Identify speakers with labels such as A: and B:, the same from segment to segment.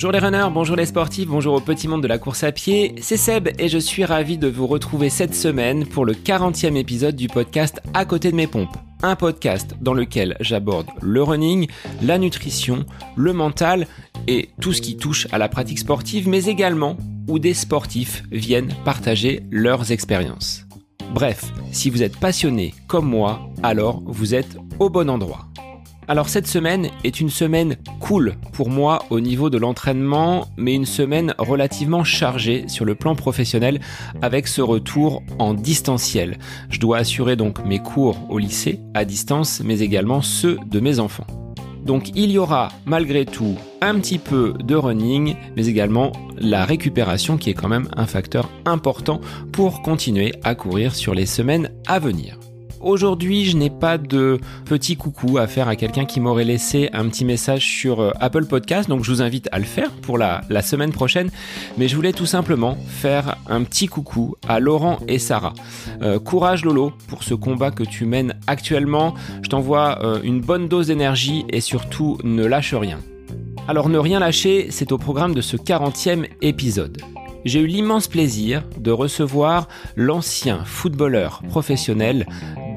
A: Bonjour les runners, bonjour les sportifs, bonjour au petit monde de la course à pied, c'est Seb et je suis ravi de vous retrouver cette semaine pour le 40e épisode du podcast À côté de mes pompes. Un podcast dans lequel j'aborde le running, la nutrition, le mental et tout ce qui touche à la pratique sportive, mais également où des sportifs viennent partager leurs expériences. Bref, si vous êtes passionné comme moi, alors vous êtes au bon endroit. Alors cette semaine est une semaine cool pour moi au niveau de l'entraînement, mais une semaine relativement chargée sur le plan professionnel avec ce retour en distanciel. Je dois assurer donc mes cours au lycée à distance, mais également ceux de mes enfants. Donc il y aura malgré tout un petit peu de running, mais également la récupération qui est quand même un facteur important pour continuer à courir sur les semaines à venir. Aujourd'hui, je n'ai pas de petit coucou à faire à quelqu'un qui m'aurait laissé un petit message sur euh, Apple Podcast, donc je vous invite à le faire pour la, semaine prochaine. Mais je voulais tout simplement faire un petit coucou à Laurent et Sarah. Euh, courage Lolo pour ce combat que tu mènes actuellement. Je t'envoie euh, une bonne dose d'énergie et surtout ne lâche rien. Alors ne rien lâcher, c'est au programme de ce 40e épisode j'ai eu l'immense plaisir de recevoir l'ancien footballeur professionnel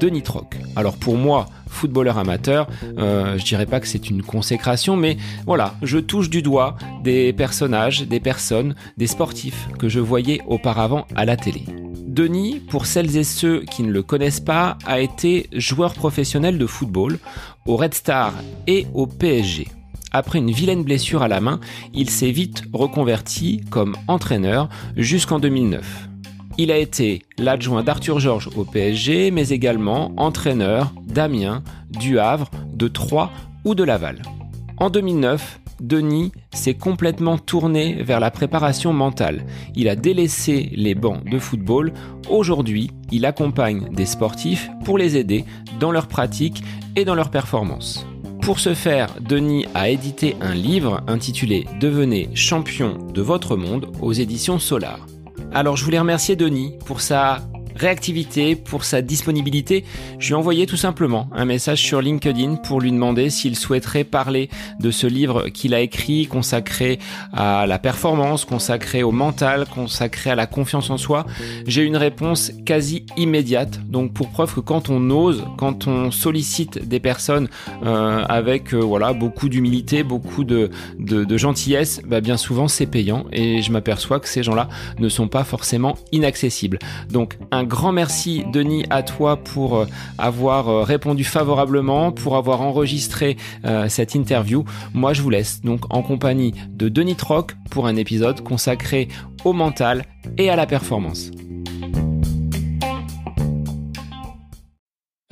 A: Denis Troc. Alors pour moi, footballeur amateur, euh, je dirais pas que c'est une consécration, mais voilà, je touche du doigt des personnages, des personnes, des sportifs que je voyais auparavant à la télé. Denis, pour celles et ceux qui ne le connaissent pas, a été joueur professionnel de football au Red Star et au PSG après une vilaine blessure à la main, il s'est vite reconverti comme entraîneur jusqu'en 2009. Il a été l'adjoint d'Arthur Georges au PSG, mais également entraîneur d'Amiens, du Havre, de Troyes ou de Laval. En 2009, Denis s'est complètement tourné vers la préparation mentale. Il a délaissé les bancs de football. Aujourd'hui, il accompagne des sportifs pour les aider dans leur pratique et dans leur performance. Pour ce faire, Denis a édité un livre intitulé Devenez champion de votre monde aux éditions Solar. Alors je voulais remercier Denis pour sa réactivité, pour sa disponibilité. Je lui ai envoyé tout simplement un message sur LinkedIn pour lui demander s'il souhaiterait parler de ce livre qu'il a écrit, consacré à la performance, consacré au mental, consacré à la confiance en soi. J'ai une réponse quasi immédiate. Donc pour preuve que quand on ose, quand on sollicite des personnes euh, avec euh, voilà beaucoup d'humilité, beaucoup de, de, gentillesse, bah, bien souvent c'est payant et je m'aperçois que ces gens-là ne sont pas forcément inaccessibles. Donc un grand merci Denis à toi pour euh, avoir euh, répondu favorablement, pour avoir enregistré euh, cette interview. Moi je vous laisse donc en compagnie de Denis Troc pour un épisode consacré au mental et à la performance.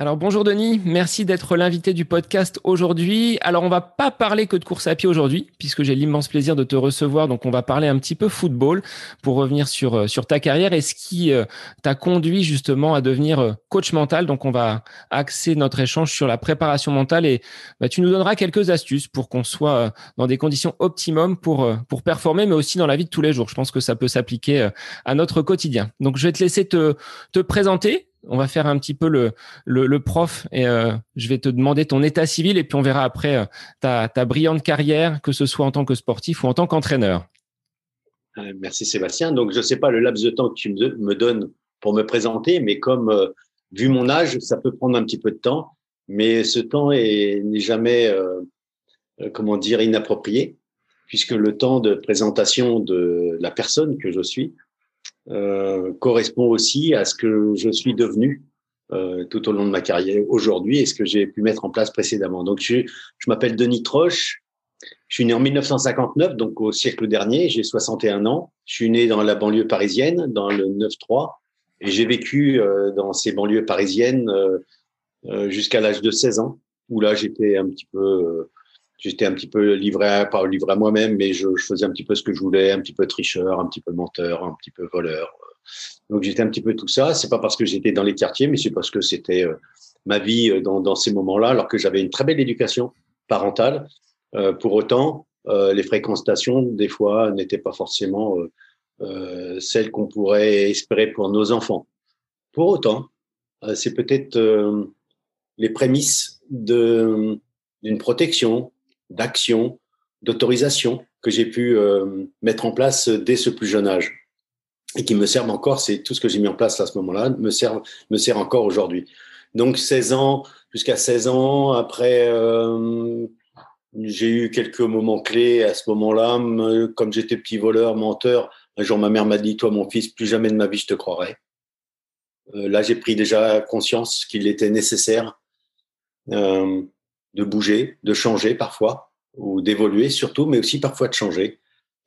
A: Alors bonjour Denis, merci d'être l'invité du podcast aujourd'hui. Alors on va pas parler que de course à pied aujourd'hui, puisque j'ai l'immense plaisir de te recevoir. Donc on va parler un petit peu football pour revenir sur euh, sur ta carrière et ce qui euh, t'a conduit justement à devenir euh, coach mental. Donc on va axer notre échange sur la préparation mentale et bah, tu nous donneras quelques astuces pour qu'on soit dans des conditions optimum pour pour performer, mais aussi dans la vie de tous les jours. Je pense que ça peut s'appliquer à notre quotidien. Donc je vais te laisser te te présenter on va faire un petit peu le, prof et euh, je vais te demander ton état civil et puis on verra après euh, ta, ta, brillante carrière, que ce soit en tant que sportif ou en tant qu'entraîneur.
B: Euh, merci Sébastien. Donc je ne sais pas le laps de temps que tu me donnes pour me présenter, mais comme vu mon âge, ça peut prendre un petit peu de temps, mais ce temps n'est jamais, comment dire, inapproprié, puisque le temps de présentation de la personne que je suis euh, correspond aussi à ce que je suis devenu euh, tout au long de ma carrière aujourd'hui et ce que j'ai pu mettre en place précédemment. Donc, je, je m'appelle Denis Troche. Je suis né en 1959, donc au siècle dernier. J'ai 61 ans. Je suis né dans la banlieue parisienne, dans le 9-3, et j'ai vécu euh, dans ces banlieues parisiennes euh, euh, jusqu'à l'âge de 16 ans, où là j'étais un petit peu j'étais un petit peu livré à, livré à moi-même, mais je, faisais un petit peu ce que je voulais, un petit peu tricheur, un petit peu menteur, un petit peu voleur. Donc j'étais un petit peu tout ça. C'est pas parce que j'étais dans les quartiers, mais c'est parce que c'était euh, ma vie euh, dans, ces moments-là, alors que j'avais une très belle éducation parentale. Euh, pour autant, euh, les fréquentations, des fois, n'étaient pas forcément celles qu'on pourrait espérer pour nos enfants. Pour autant, c'est peut-être les prémices d'une protection, d'action, d'autorisation que j'ai pu euh, mettre en place dès ce plus jeune âge et qui me servent encore. C'est tout ce que j'ai mis en place à ce moment-là me sert me sert encore aujourd'hui. Donc 16 ans jusqu'à 16 ans après. Euh, j'ai eu quelques moments clés à ce moment-là. Comme j'étais petit voleur, menteur, un jour ma mère m'a dit Toi, mon fils, plus jamais de ma vie je te croirai. Euh, là, j'ai pris déjà conscience qu'il était nécessaire de bouger, de changer parfois, ou d'évoluer surtout, mais aussi parfois de changer.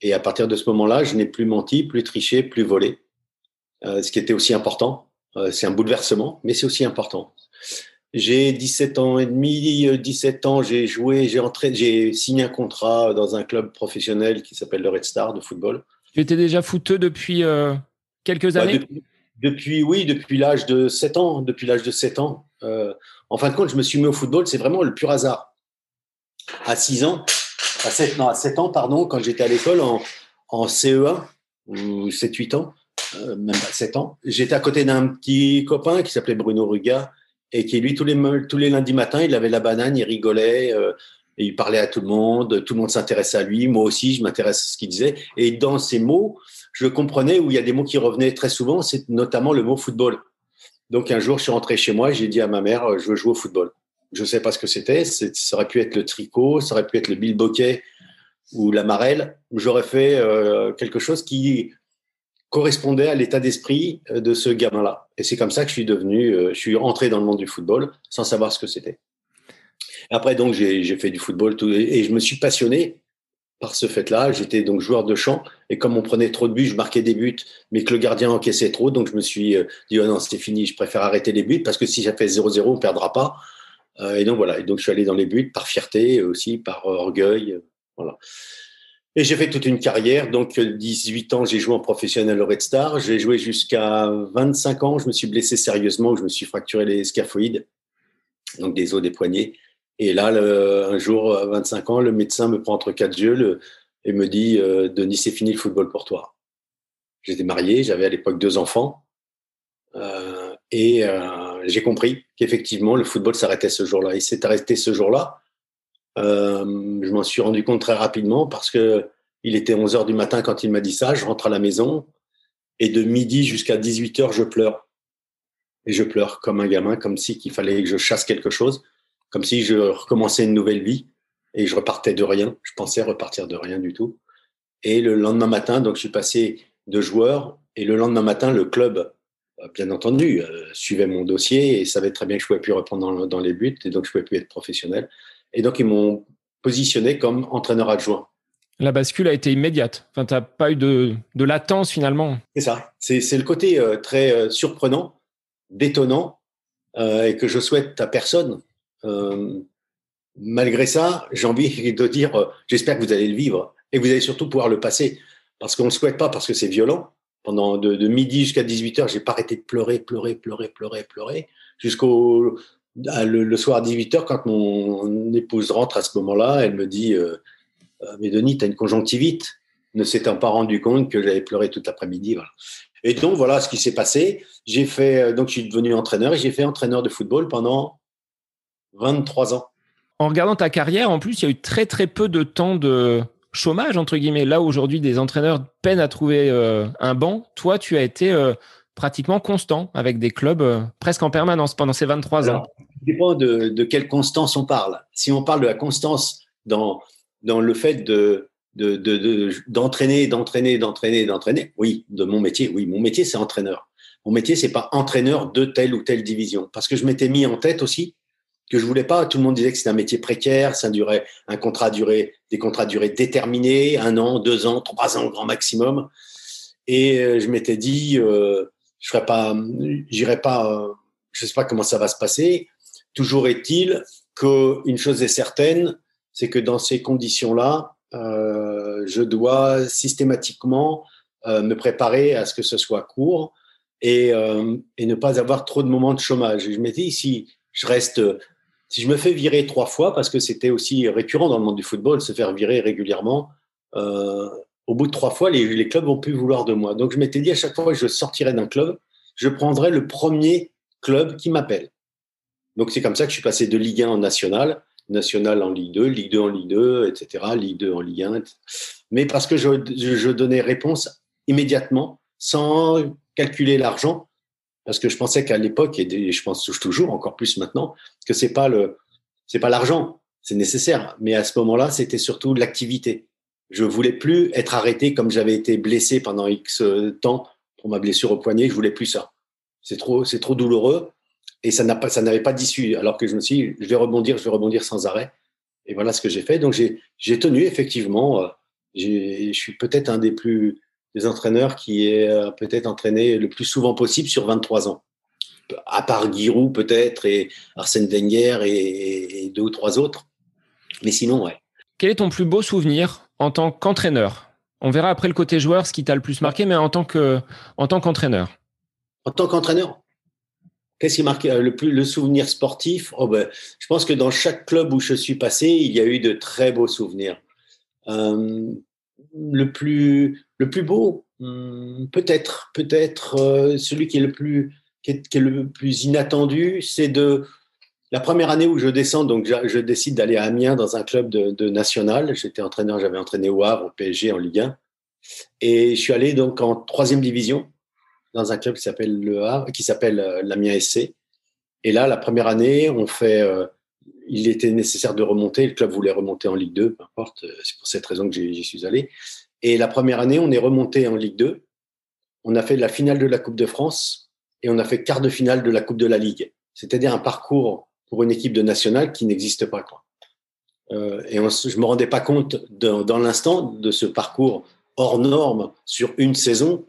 B: Et à partir de ce moment-là, je n'ai plus menti, plus triché, plus volé. Euh, ce qui était aussi important. Euh, c'est un bouleversement, mais c'est aussi important. J'ai 17 ans et demi, 17 ans, j'ai joué, j'ai entré, j'ai signé un contrat dans un club professionnel qui s'appelle le Red Star de football.
C: Tu étais déjà footeux depuis quelques bah, années?
B: depuis, oui, depuis l'âge de 7 ans. Depuis l'âge de 7 ans. Euh, en fin de compte, je me suis mis au football, c'est vraiment le pur hasard. À 6 ans, à 7, non, à 7 ans, pardon, quand j'étais à l'école en, en CE1, ou 7-8 ans, euh, même pas 7 ans, j'étais à côté d'un petit copain qui s'appelait Bruno Ruga et qui, lui, tous les, tous les lundis matins, il avait la banane, il rigolait, euh, il parlait à tout le monde, tout le monde s'intéressait à lui, moi aussi, je m'intéresse à ce qu'il disait. Et dans ces mots, je comprenais où il y a des mots qui revenaient très souvent, c'est notamment le mot football. Donc un jour, je suis rentré chez moi et j'ai dit à ma mère, euh, je veux jouer au football. Je ne sais pas ce que c'était, ça aurait pu être le tricot, ça aurait pu être le bilboquet ou la marelle. J'aurais fait euh, quelque chose qui correspondait à l'état d'esprit euh, de ce gamin-là. Et c'est comme ça que je suis devenu, je suis rentré dans le monde du football sans savoir ce que c'était. Après, donc, j'ai fait du football et je me suis passionné par ce fait-là. J'étais donc joueur de champ et comme on prenait trop de buts, je marquais des buts, mais que le gardien encaissait trop, donc je me suis euh, dit oh non, c'était fini, je préfère arrêter les buts parce que si ça fait 0-0, on perdra pas. Euh, et donc voilà, et donc je suis allé dans les buts par fierté aussi, par orgueil, voilà. Et j'ai fait toute une carrière. Donc, 18 ans, j'ai joué en professionnel au Red Star. J'ai joué jusqu'à 25 ans. Je me suis blessé sérieusement. Je me suis fracturé les scaphoïdes, donc des os des poignets. Et là, un jour, à 25 ans, le médecin me prend entre quatre yeux et me dit euh, Denis, c'est fini le football pour toi. J'étais marié, j'avais à l'époque deux enfants. Euh, et euh, j'ai compris qu'effectivement, le football s'arrêtait ce jour-là. Il s'est arrêté ce jour-là. je m'en suis rendu compte très rapidement parce que il était 11 heures du matin quand il m'a dit ça. Je rentre à la maison et de midi jusqu'à 18 heures, je pleure. Et je pleure comme un gamin, comme si qu'il fallait que je chasse quelque chose comme si je recommençais une nouvelle vie et je repartais de rien. Je pensais repartir de rien du tout. Et le lendemain matin, donc je suis passé de joueur et le lendemain matin, le club, euh, bien entendu, euh, suivait mon dossier et savait très bien que je pouvais plus reprendre dans, les buts et donc je pouvais plus être professionnel. Et donc ils m'ont positionné comme entraîneur adjoint.
C: La bascule a été immédiate. Enfin, tu n'as pas eu de, de latence finalement.
B: C'est ça. C'est le côté euh, très surprenant, détonnant, et que je souhaite à personne euh, malgré ça, j'ai envie de dire, euh, j'espère que vous allez le vivre et vous allez surtout pouvoir le passer parce qu'on ne le souhaite pas, parce que c'est violent. Pendant de, midi jusqu'à 18 heures, j'ai pas arrêté de pleurer, pleurer, pleurer, pleurer, pleurer, jusqu'au le, soir à 18 heures, quand mon épouse rentre à ce moment-là, elle me dit euh, Mais Denis, tu as une conjonctivite, ne s'étant pas rendu compte que j'avais pleuré toute l'après-midi. Et donc, voilà ce qui s'est passé. J'ai fait, donc, je suis devenu entraîneur et j'ai fait entraîneur de football pendant 23 ans.
C: En regardant ta carrière, en plus, il y a eu très très peu de temps de chômage, entre guillemets. Là, aujourd'hui, des entraîneurs peinent à trouver euh, un banc. Toi, tu as été euh, pratiquement constant avec des clubs euh, presque en permanence pendant ces 23 ans.
B: Ça dépend de, quelle constance on parle. Si on parle de la constance dans, dans le fait de, d'entraîner, d'entraîner, d'entraîner, d'entraîner. Oui, de mon métier. Oui, mon métier, c'est entraîneur. Mon métier, c'est pas entraîneur de telle ou telle division. Parce que je m'étais mis en tête aussi que je voulais pas. Tout le monde disait que c'était un métier précaire, ça durait un contrat duré, des contrats durés déterminés, un an, deux ans, trois ans au grand maximum. Et euh, je m'étais dit, euh, je ferais pas, j'irai pas, euh, je sais pas comment ça va se passer. Toujours est-il qu'une chose est certaine, c'est que dans ces conditions-là, je dois systématiquement me préparer à ce que ce soit court et, et ne pas avoir trop de moments de chômage. Je m'étais dit, si je reste si je me fais virer trois fois, parce que c'était aussi récurrent dans le monde du football, se faire virer régulièrement, euh, au bout de trois fois, les, clubs vont plus vouloir de moi. Donc je m'étais dit à chaque fois que je sortirais d'un club, je prendrais le premier club qui m'appelle. Donc c'est comme ça que je suis passé de Ligue 1 en National national en Ligue 2, Ligue 2 en Ligue 2, etc., Ligue 2 en Ligue 1. Mais parce que je donnais réponse immédiatement, sans calculer l'argent, parce que je pensais qu'à l'époque, et je pense toujours, encore plus maintenant, que c'est pas le, c'est pas l'argent, c'est nécessaire. Mais à ce moment-là, c'était surtout l'activité. Je voulais plus être arrêté comme j'avais été blessé pendant X temps pour ma blessure au poignet. Je voulais plus ça. C'est trop, c'est trop douloureux et ça n'a pas, ça n'avait pas d'issue. Alors que je me suis, dit, je vais rebondir, je vais rebondir sans arrêt. Et voilà ce que j'ai fait. Donc j'ai, j'ai tenu effectivement. Euh, je suis peut-être un des plus des entraîneurs qui est euh, peut-être entraîné le plus souvent possible sur 23 ans. À part Giroud peut-être et Arsène Wenger et, et, deux ou trois autres. Mais sinon, ouais.
C: Quel est ton plus beau souvenir en tant qu'entraîneur? On verra après le côté joueur ce qui t'a le plus marqué, mais en tant que en tant qu'entraîneur.
B: En tant qu'entraîneur, Qu'est-ce qui marque euh, le plus le souvenir sportif? Oh ben, Je pense que dans chaque club où je suis passé, il y a eu de très beaux souvenirs. Euh, le plus le plus beau, hmm, peut-être peut-être euh, celui qui est le plus qui est, le plus inattendu, c'est de la première année où je descends, donc je, décide d'aller à Amiens dans un club de, national. J'étais entraîneur, j'avais entraîné au Havre, au PSG en Ligue 1, et je suis allé donc en troisième division dans un club qui s'appelle le Havre, qui s'appelle euh, l'Amiens SC. Et là, la première année, on fait, euh, il était nécessaire de remonter. Le club voulait remonter en Ligue 2, peu importe. C'est pour cette raison que j'y suis allé. Et la première année, on est remonté en Ligue 2. On a fait la finale de la Coupe de France et on a fait quart de finale de la Coupe de la Ligue. C'est-à-dire un parcours pour une équipe de nationale qui n'existe pas. Euh, et on, je me rendais pas compte dans l'instant de ce parcours hors norme sur une saison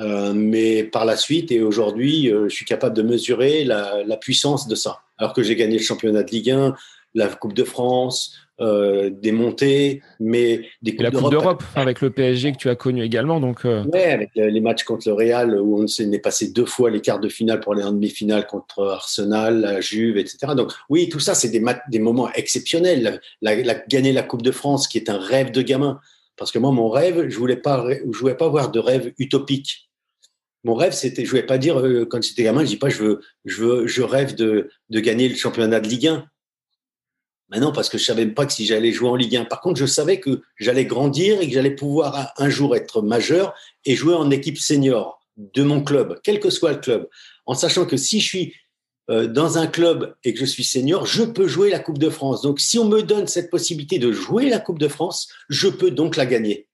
B: euh, mais par la suite et aujourd'hui, euh, je suis capable de mesurer la, puissance de ça. Alors que j'ai gagné le championnat de Ligue 1, la Coupe de France, euh, des montées, mais des
C: coupes la Coupe d'Europe avec le PSG que tu as connu également. Donc,
B: euh... ouais, avec les matchs contre le Real où on s'est passé deux fois les quarts de finale pour aller en demi-finale contre Arsenal, la Juve, etc. Donc oui, tout ça, c'est des, des moments exceptionnels. La, la, gagner la Coupe de France, qui est un rêve de gamin. Parce que moi, mon rêve, je voulais pas, je voulais pas avoir de rêve utopique. Mon rêve, c'était, je voulais pas dire euh, quand j'étais gamin, je dis pas, je veux, je veux, je rêve de, de gagner le championnat de Ligue 1. Maintenant, parce que je savais pas que si j'allais jouer en Ligue 1. Par contre, je savais que j'allais grandir et que j'allais pouvoir un jour être majeur et jouer en équipe senior de mon club, quel que soit le club, en sachant que si je suis euh, dans un club et que je suis senior, je peux jouer la Coupe de France. Donc, si on me donne cette possibilité de jouer la Coupe de France, je peux donc la gagner.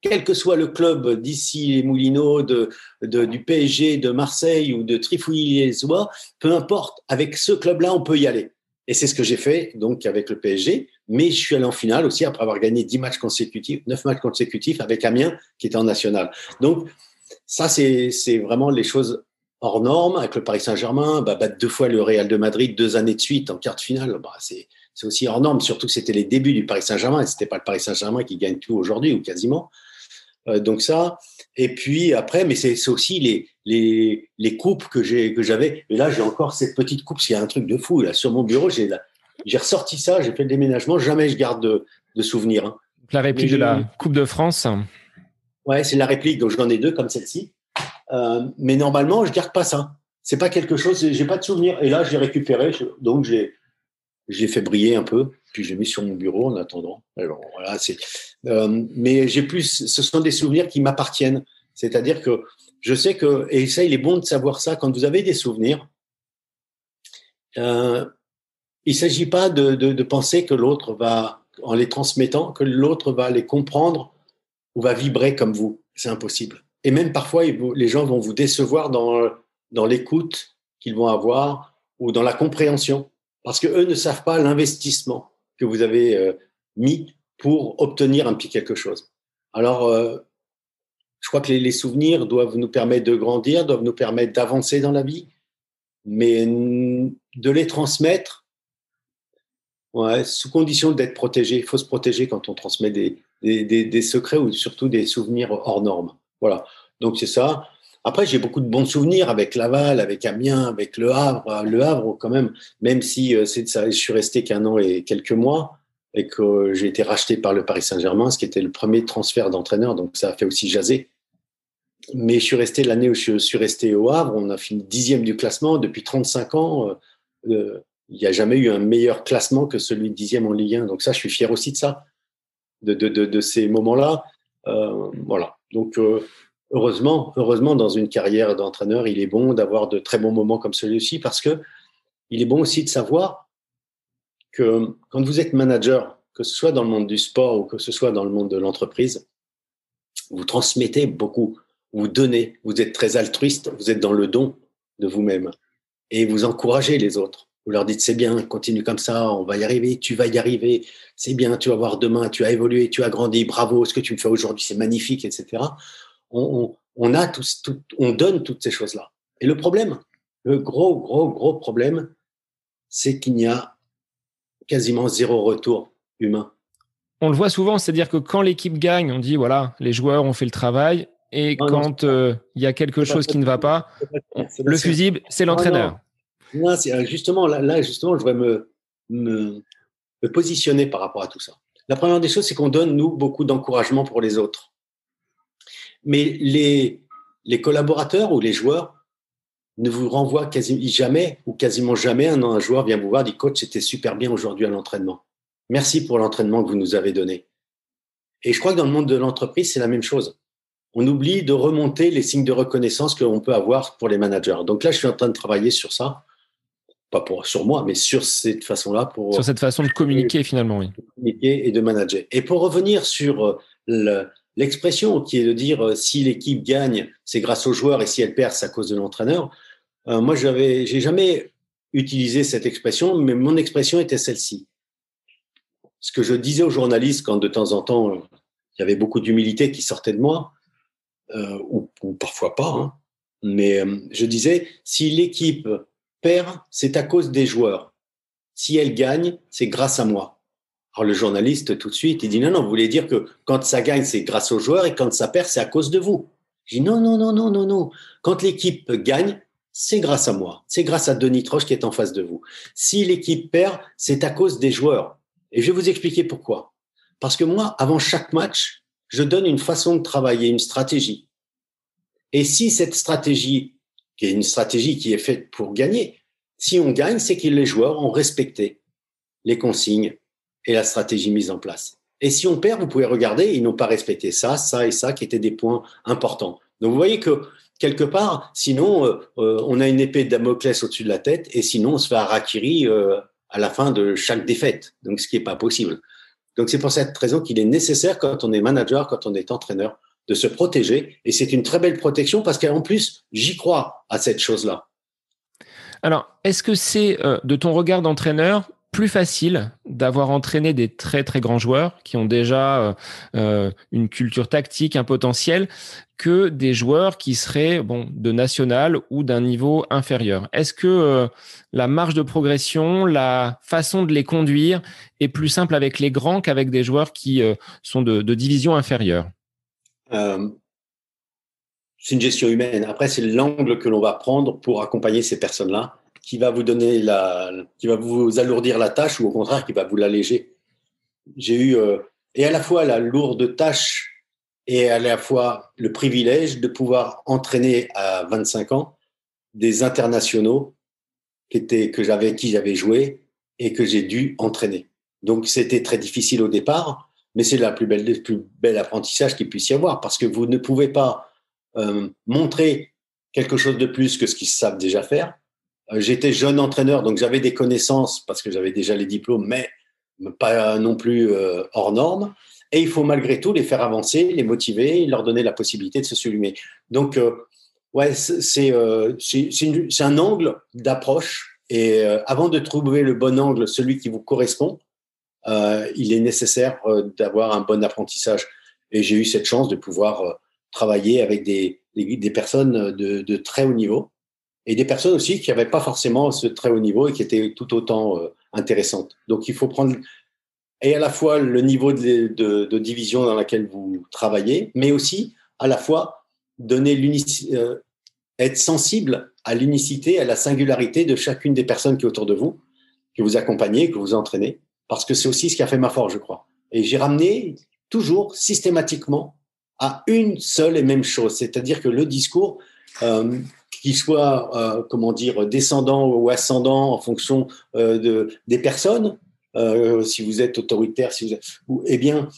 B: Quel que soit le club d'ici les Moulineaux, du PSG, de Marseille ou de Trifouille-les-Oies, peu importe, avec ce club-là, on peut y aller. Et c'est ce que j'ai fait donc avec le PSG, mais je suis allé en finale aussi après avoir gagné 10 matchs consécutifs, 9 matchs consécutifs avec Amiens qui était en national. Donc ça, c'est vraiment les choses hors normes avec le Paris Saint-Germain, bah, battre deux fois le Real de Madrid deux années de suite en quart de finale, bah, c'est aussi hors normes, surtout que c'était les débuts du Paris Saint-Germain et c'était pas le Paris Saint-Germain qui gagne tout aujourd'hui ou quasiment. Euh, donc ça, et puis après, mais c'est aussi les, les, les coupes que j'ai que j'avais. Et là, j'ai encore cette petite coupe, a un truc de fou là sur mon bureau. J'ai j'ai ressorti ça, j'ai fait le déménagement. Jamais je garde de, de souvenirs. Hein.
C: La réplique de la Coupe de France.
B: Ouais, c'est la réplique. Donc j'en ai deux comme celle-ci. Euh, mais normalement, je garde pas ça. C'est pas quelque chose. J'ai pas de souvenir. Et là, j'ai récupéré. Donc j'ai j'ai fait briller un peu. Puis j'ai mis sur mon bureau en attendant. Alors voilà. Euh, mais j'ai plus. Ce sont des souvenirs qui m'appartiennent. C'est-à-dire que je sais que et ça, il est bon de savoir ça quand vous avez des souvenirs. Euh, il s'agit pas de, penser que l'autre va, en les transmettant, que l'autre va les comprendre ou va vibrer comme vous. C'est impossible et même parfois, les gens vont vous décevoir dans, dans l'écoute qu'ils vont avoir ou dans la compréhension, parce que eux ne savent pas l'investissement que vous avez euh, mis pour obtenir un petit quelque chose. Alors, euh, je crois que les, souvenirs doivent nous permettre de grandir, doivent nous permettre d'avancer dans la vie, mais de les transmettre, sous condition d'être protégé. Il faut se protéger quand on transmet des secrets ou surtout des souvenirs hors normes. Voilà. Donc c'est ça. Après, j'ai beaucoup de bons souvenirs avec Laval, avec Amiens, avec Le Havre. Le Havre, quand même, même si euh, c'est ça, je suis resté qu'un an et quelques mois et que j'ai été racheté par le Paris Saint-Germain, ce qui était le premier transfert d'entraîneur, donc ça a fait aussi jaser. Mais je suis resté l'année où je suis resté au Havre, on a fini dixième du classement depuis 35 ans. Euh, il n'y a jamais eu un meilleur classement que celui de dixième en Ligue 1. Donc ça, je suis fier aussi de ça, de, ces moments-là. Euh, voilà. Donc euh, heureusement, heureusement, dans une carrière d'entraîneur, il est bon d'avoir de très bons moments comme celui-ci parce que il est bon aussi de savoir que quand vous êtes manager, que ce soit dans le monde du sport ou que ce soit dans le monde de l'entreprise, vous transmettez beaucoup, vous donnez, vous êtes très altruiste, vous êtes dans le don de vous-même et vous encouragez les autres. Vous leur dites c'est bien, continue comme ça, on va y arriver, tu vas y arriver, c'est bien, tu vas voir demain, tu as évolué, tu as grandi, bravo, ce que tu me fais aujourd'hui, c'est magnifique, etc. On, a tous, on donne toutes ces choses-là. Et le problème, le gros, gros, gros problème, c'est qu'il n'y a quasiment zéro retour humain.
C: On le voit souvent, c'est-à-dire que quand l'équipe gagne, on dit voilà, les joueurs ont fait le travail, et quand euh, il y a quelque chose qui ne va pas, le fusible, c'est l'entraîneur.
B: Euh, justement, là, justement, je voudrais me, me, positionner par rapport à tout ça. La première des choses, c'est qu'on donne, nous, beaucoup d'encouragement pour les autres. Mais les, les collaborateurs ou les joueurs ne vous renvoient quasiment jamais ou quasiment jamais un, un joueur vient vous voir, dit coach, c'était super bien aujourd'hui à l'entraînement. Merci pour l'entraînement que vous nous avez donné. Et je crois que dans le monde de l'entreprise, c'est la même chose. On oublie de remonter les signes de reconnaissance que l'on peut avoir pour les managers. Donc là, je suis en train de travailler sur ça pas pour, sur moi, mais sur cette façon-là. pour
C: Sur cette façon de communiquer, finalement, oui.
B: communiquer et de manager. Et pour revenir sur euh, l'expression qui est de dire euh, si l'équipe gagne, c'est grâce aux joueurs et si elle perd, c'est à cause de l'entraîneur. Euh, moi, j'avais, j'ai jamais utilisé cette expression, mais mon expression était celle-ci. Ce que je disais aux journalistes quand de temps en temps il y avait beaucoup d'humilité qui sortait de moi, ou, parfois pas, hein, mais je disais si l'équipe perd, c'est à cause des joueurs. Si elle gagne, c'est grâce à moi. Alors le journaliste, tout de suite, il dit non, non, vous voulez dire que quand ça gagne, c'est grâce aux joueurs et quand ça perd, c'est à cause de vous. Je dis non, non, non, non, non, non. Quand l'équipe gagne, c'est grâce à moi. C'est grâce à Denis Troche qui est en face de vous. Si l'équipe perd, c'est à cause des joueurs. Et je vais vous expliquer pourquoi. Parce que moi, avant chaque match, je donne une façon de travailler, une stratégie. Et si cette stratégie qui est une stratégie qui est faite pour gagner. Si on gagne, c'est que les joueurs ont respecté les consignes et la stratégie mise en place. Et si on perd, vous pouvez regarder, ils n'ont pas respecté ça, ça et ça, qui étaient des points importants. Donc vous voyez que quelque part, sinon, euh, euh, on a une épée de Damoclès au-dessus de la tête, et sinon, on se fait harakiri euh, à la fin de chaque défaite. Donc ce qui n'est pas possible. Donc c'est pour cette raison qu'il est nécessaire, quand on est manager, quand on est entraîneur, de se protéger. Et c'est une très belle protection parce qu'en plus, j'y crois à cette chose-là.
C: Alors, est-ce que c'est, euh, de ton regard d'entraîneur, plus facile d'avoir entraîné des très très grands joueurs qui ont déjà euh, euh, une culture tactique, un potentiel, que des joueurs qui seraient bon de national ou d'un niveau inférieur. Est-ce que la marge de progression, la façon de les conduire est plus simple avec les grands qu'avec des joueurs qui sont de, de division inférieure?
B: Euh, c'est une gestion humaine. Après, c'est l'angle que l'on va prendre pour accompagner ces personnes-là, qui va vous donner la, qui va vous alourdir la tâche ou au contraire qui va vous l'alléger. J'ai eu euh, et à la fois la lourde tâche et à la fois le privilège de pouvoir entraîner à 25 ans des internationaux qui étaient que j'avais qui j'avais joué et que j'ai dû entraîner. Donc c'était très difficile au départ, mais c'est la plus belle, le plus bel apprentissage qu'il puisse y avoir parce que vous ne pouvez pas euh, montrer quelque chose de plus que ce qu'ils savent déjà faire. Euh, j'étais jeune entraîneur, donc j'avais des connaissances parce que j'avais déjà les diplômes, mais pas non plus euh, hors normes. Et il faut malgré tout les faire avancer, les motiver, leur donner la possibilité de se sublimer. Donc, ouais, c'est un angle d'approche. Et avant de trouver le bon angle, celui qui vous correspond, euh, il est nécessaire euh, d'avoir un bon apprentissage. Et j'ai eu cette chance de pouvoir euh, travailler avec des, des, personnes de, très haut niveau et des personnes aussi qui n'avaient pas forcément ce très haut niveau et qui étaient tout autant intéressantes. Donc il faut prendre et à la fois le niveau de, division dans laquelle vous travaillez, mais aussi à la fois donner euh, être sensible à l'unicité, à la singularité de chacune des personnes qui est autour de vous, que vous accompagnez, que vous entraînez parce que c'est aussi ce qui a fait ma force, je crois. Et j'ai ramené toujours systématiquement à une seule et même chose, c'est-à-dire que le discours, euh, qu'il soit, euh, comment dire, descendant ou ascendant en fonction euh, de, des personnes. Euh, si vous êtes autoritaire, si vous êtes, eh bien,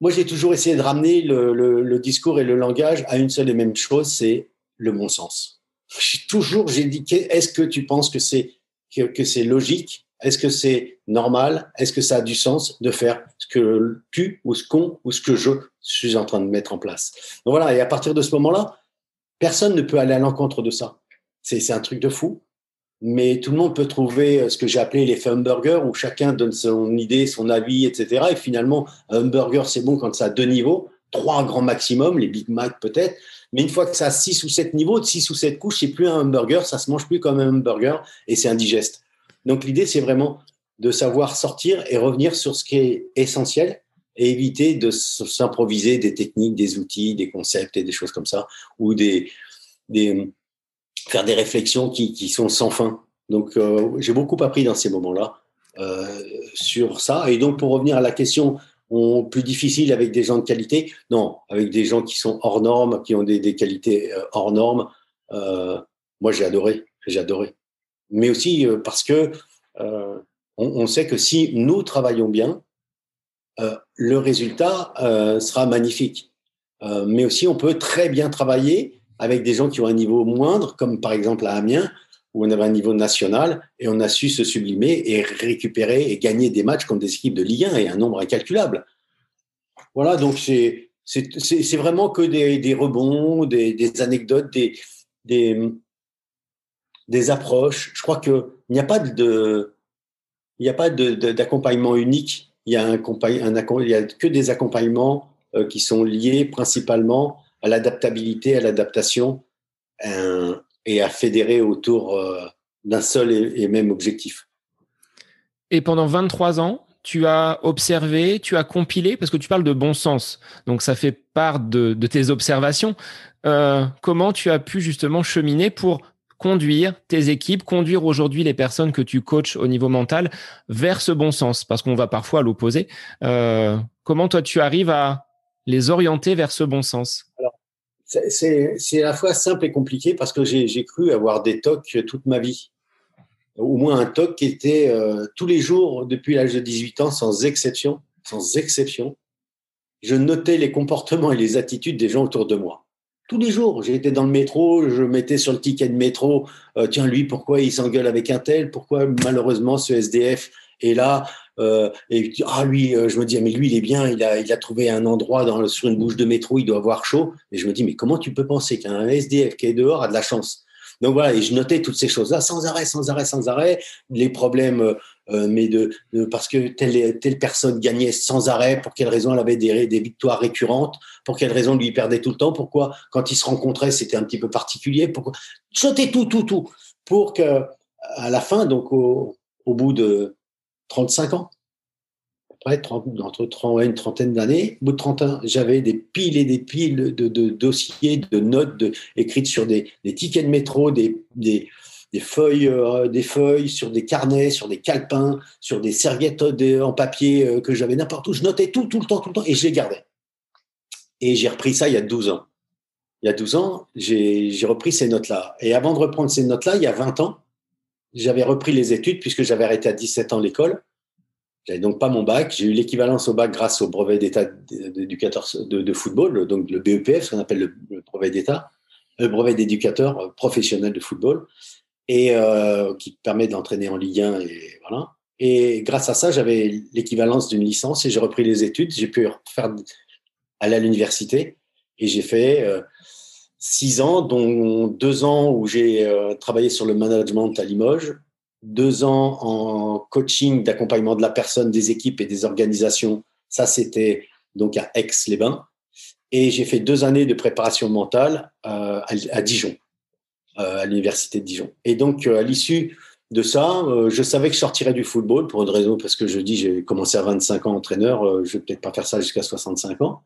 B: moi j'ai toujours essayé de ramener le, discours et le langage à une seule et même chose, c'est le bon sens. J'ai toujours, j'ai dit, est-ce que tu penses que c'est que c'est logique? Est-ce que c'est normal? Est-ce que ça a du sens de faire ce que tu ou ce qu'on ou ce que je suis en train de mettre en place? Donc voilà, et à partir de ce moment-là, Personne ne peut aller à l'encontre de ça. C'est un truc de fou. Mais tout le monde peut trouver euh, ce que j'ai appelé l'effet hamburger, où chacun donne son idée, son avis, etc. Et finalement, un hamburger, c'est bon quand ça a deux niveaux, trois grands maximum, les Big Mac peut-être. Mais une fois que ça a six ou sept niveaux, de six ou sept couches, c'est plus un hamburger, ça se mange plus comme un hamburger et c'est indigeste. Donc l'idée, c'est vraiment de savoir sortir et revenir sur ce qui est essentiel et éviter de s'improviser des techniques, des outils, des concepts et des choses comme ça, ou des, faire des réflexions qui, sont sans fin. Donc, euh, j'ai beaucoup appris dans ces moments-là euh, sur ça. Et donc, pour revenir à la question on, plus difficile avec des gens de qualité, non, avec des gens qui sont hors normes, qui ont des, qualités euh, hors normes. Moi, j'ai adoré, j'ai adoré. Mais aussi parce que on, sait que si nous travaillons bien, le résultat euh, sera magnifique. Euh, mais aussi, on peut très bien travailler avec des gens qui ont un niveau moindre, comme par exemple à Amiens, où on avait un niveau national et on a su se sublimer et récupérer et gagner des matchs contre des équipes de Ligue 1 et un nombre incalculable. Voilà, donc c'est vraiment que des, rebonds, des, anecdotes, des, des, des approches. Je crois qu'il n'y a pas de il n'y a pas d'accompagnement unique il y a, un, il y a que des accompagnements euh, qui sont liés principalement à l'adaptabilité, à l'adaptation euh, et à fédérer autour euh, d'un seul et, même objectif.
C: Et pendant 23 ans, tu as observé, tu as compilé, parce que tu parles de bon sens, donc ça fait part de, tes observations. Comment tu as pu justement cheminer pour conduire tes équipes, conduire aujourd'hui les personnes que tu coaches au niveau mental vers ce bon sens, parce qu'on va parfois à l'opposé. Euh, comment toi tu arrives à les orienter vers ce bon sens?
B: C'est à la fois simple et compliqué parce que j'ai cru avoir des tocs toute ma vie. Au moins un toc qui était euh, tous les jours depuis l'âge de 18 ans, sans exception, sans exception. Je notais les comportements et les attitudes des gens autour de moi tous les jours. J'étais dans le métro, je mettais sur le ticket de métro, euh, tiens, lui, pourquoi il s'engueule avec un tel? Pourquoi malheureusement ce SDF est là? Euh, Et ah, lui, euh, je me dis, mais lui, il est bien, il a, trouvé un endroit sur une bouche de métro, il doit avoir chaud. Et je me dis, mais comment tu peux penser qu'un SDF qui est dehors a de la chance? Donc voilà, et je notais toutes ces choses-là sans arrêt, sans arrêt, sans arrêt, les problèmes, euh, mais de, parce que telle, personne gagnait sans arrêt, pour quelle raison elle avait des, victoires récurrentes, pour quelle raison lui perdait tout le temps, pourquoi quand ils se rencontraient c'était un petit peu particulier, pourquoi sauter tout, tout, tout, pour que à la fin, donc au, bout de 35 ans, après, 30, entre 30 et une trentaine d'années, au bout de 30 ans, j'avais des piles et des piles de, dossiers, de notes écrites sur des, tickets de métro, des, des feuilles, euh, des feuilles, sur des carnets, sur des calepins, sur des serviettes en papier euh, que j'avais n'importe où. Je notais tout, tout le temps, tout le temps, et je les gardais. Et j'ai repris ça il y a 12 ans. Il y a 12 ans, j'ai repris ces notes-là. Et avant de reprendre ces notes-là, il y a 20 ans, j'avais repris les études puisque j'avais arrêté à 17 ans l'école. J'avais donc pas mon bac. J'ai eu l'équivalence au bac grâce au brevet d'état d'éducateur de, de, football, donc le BEPF, ce qu'on appelle le, brevet d'état, le brevet d'éducateur professionnel de football, et euh, qui permet d'entraîner en Ligue 1 et voilà. Et grâce à ça, j'avais l'équivalence d'une licence et j'ai repris les études. J'ai pu aller à l'université et j'ai fait euh, six ans, dont deux ans où j'ai euh, travaillé sur le management à Limoges deux ans en coaching d'accompagnement de la personne, des équipes et des organisations. Ça, c'était donc à Aix-les-Bains. Et j'ai fait deux années de préparation mentale euh, à, Dijon, à l'université de Dijon. Et donc, euh, à l'issue de ça, euh, je savais que je sortirais du football pour une raison, parce que je dis, j'ai commencé à 25 ans entraîneur, euh, je vais peut-être pas faire ça jusqu'à 65 ans.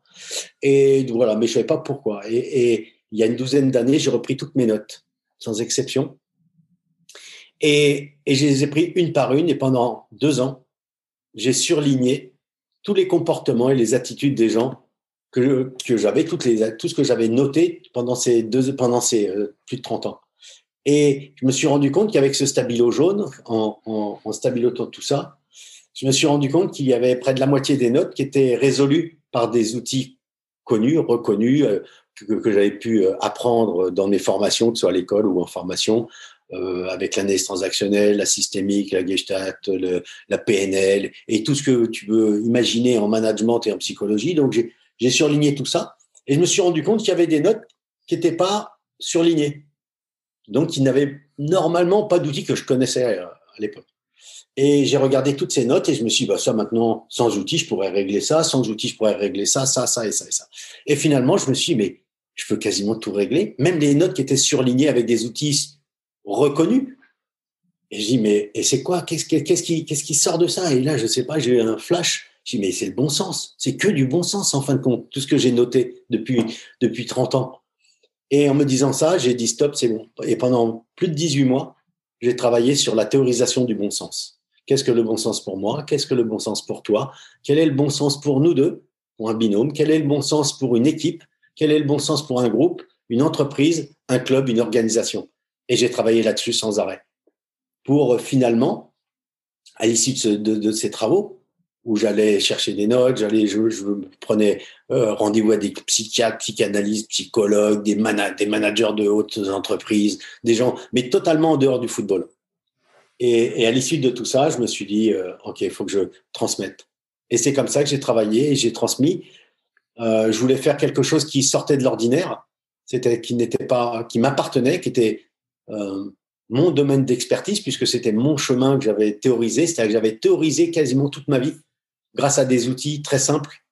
B: Et voilà, mais je savais pas pourquoi. Et, il y a une douzaine d'années, j'ai repris toutes mes notes, sans exception. Et, et, je les ai pris une par une et pendant deux ans, j'ai surligné tous les comportements et les attitudes des gens que, que j'avais, tout ce que j'avais noté pendant ces, deux, pendant ces euh, plus de 30 ans. Et je me suis rendu compte qu'avec ce stabilo jaune, en, en, en stabilotant tout ça, je me suis rendu compte qu'il y avait près de la moitié des notes qui étaient résolues par des outils connus, reconnus, euh, que, que j'avais pu euh, apprendre dans mes formations, que ce soit à l'école ou en formation, euh, avec l'analyse transactionnelle, la systémique, la gestalt, le, la PNL et tout ce que tu veux imaginer en management et en psychologie. Donc, j'ai surligné tout ça et je me suis rendu compte qu'il y avait des notes qui n'étaient pas surlignées. Donc, il n'avait normalement pas d'outils que je connaissais à l'époque. Et j'ai regardé toutes ces notes et je me suis dit, bah, ça maintenant, sans outils, je pourrais régler ça, sans outils, je pourrais régler ça, ça, ça et ça et ça. Et finalement, je me suis dit, mais je peux quasiment tout régler, même les notes qui étaient surlignées avec des outils reconnu. Et je dis, mais et c'est quoi? Qu'est-ce qui, qui, sort de ça? Et là, je sais pas, j'ai eu un flash. Je dis, mais c'est le bon sens. C'est que du bon sens, en fin de compte, tout ce que j'ai noté depuis, depuis 30 ans. Et en me disant ça, j'ai dit, stop, c'est bon. Et pendant plus de 18 mois, j'ai travaillé sur la théorisation du bon sens. Qu'est-ce que le bon sens pour moi? Qu'est-ce que le bon sens pour toi? Quel est le bon sens pour nous deux, pour un binôme? Quel est le bon sens pour une équipe? Quel est le bon sens pour un groupe, une entreprise, un club, une organisation? Et j'ai travaillé là-dessus sans arrêt. Pour euh, finalement, à l'issue de, de, ces travaux, où j'allais chercher des notes, j'allais, je, prenais euh, rendez-vous à des psychiatres, psychanalystes, psychologues, des, managers de hautes entreprises, des gens, mais totalement en dehors du football. Et, à l'issue de tout ça, je me suis dit, euh, ok, il faut que je transmette. Et c'est comme ça que j'ai travaillé et j'ai transmis. Euh, je voulais faire quelque chose qui sortait de l'ordinaire, c'était qui n'était pas, qui m'appartenait, qui était mon domaine d'expertise, puisque c'était mon chemin que j'avais théorisé, c'est-à-dire que j'avais théorisé quasiment toute ma vie grâce à des outils très simples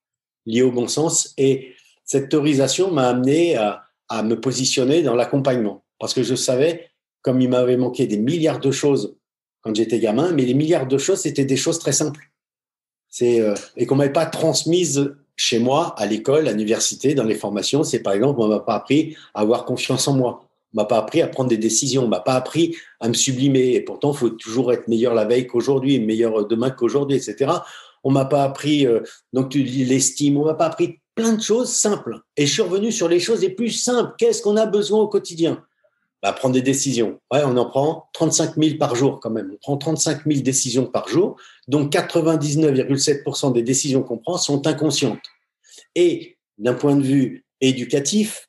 B: liés au bon sens. Et cette théorisation m'a amené à, me positionner dans l'accompagnement, parce que je savais, comme il m'avait manqué des milliards de choses quand j'étais gamin, mais les milliards de choses, c'était des choses très simples. Euh, et qu'on m'avait pas transmises chez moi, à l'école, à l'université, dans les formations. C'est par exemple, on m'a pas appris à avoir confiance en moi m'a pas appris à prendre des décisions, m'a pas appris à me sublimer. Et pourtant, il faut toujours être meilleur la veille qu'aujourd'hui, meilleur demain qu'aujourd'hui, etc. On m'a pas appris, euh, donc tu dis l'estime, on m'a pas appris plein de choses simples. Et je suis revenu sur les choses les plus simples. Qu'est-ce qu'on a besoin au quotidien? Bah, Prendre des décisions. Ouais, on en prend 35 000 par jour quand même. On prend 35 000 décisions par jour, donc 99,7% des décisions qu'on prend sont inconscientes. Et d'un point de vue éducatif,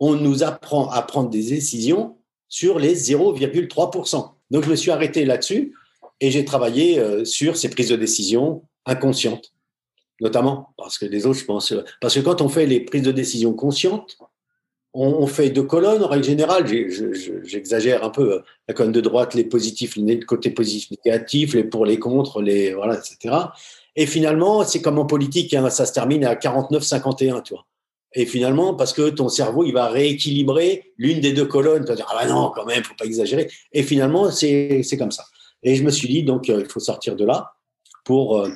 B: on nous apprend à prendre des décisions sur les 0,3%. Donc, je me suis arrêté là-dessus et j'ai travaillé euh, sur ces prises de décision inconscientes, notamment parce que les autres, je pense, euh, parce que quand on fait les prises de décision conscientes, on, fait deux colonnes en règle générale. J'exagère un peu. Euh, la colonne de droite, les positifs, les côtés positifs, négatifs, les pour, les contre, les voilà, etc. Et finalement, c'est comme en politique, hein, ça se termine à 49-51, tu vois. Et finalement, parce que ton cerveau, il va rééquilibrer l'une des deux colonnes. Tu vas dire, ah bah non, quand même, faut pas exagérer. Et finalement, c'est comme ça. Et je me suis dit, donc, euh, il faut sortir de là pour euh,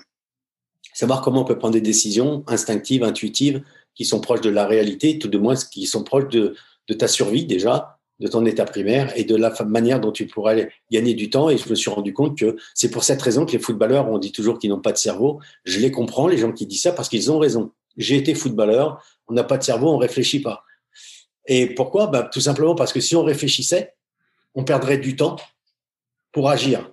B: savoir comment on peut prendre des décisions instinctives, intuitives, qui sont proches de la réalité, tout de moins qui sont proches de, ta survie déjà, de ton état primaire et de la manière dont tu pourrais gagner du temps. Et je me suis rendu compte que c'est pour cette raison que les footballeurs, on dit toujours qu'ils n'ont pas de cerveau. Je les comprends, les gens qui disent ça, parce qu'ils ont raison. J'ai été footballeur, on n'a pas de cerveau, on réfléchit pas. Et pourquoi? Bah, Tout simplement parce que si on réfléchissait, on perdrait du temps pour agir.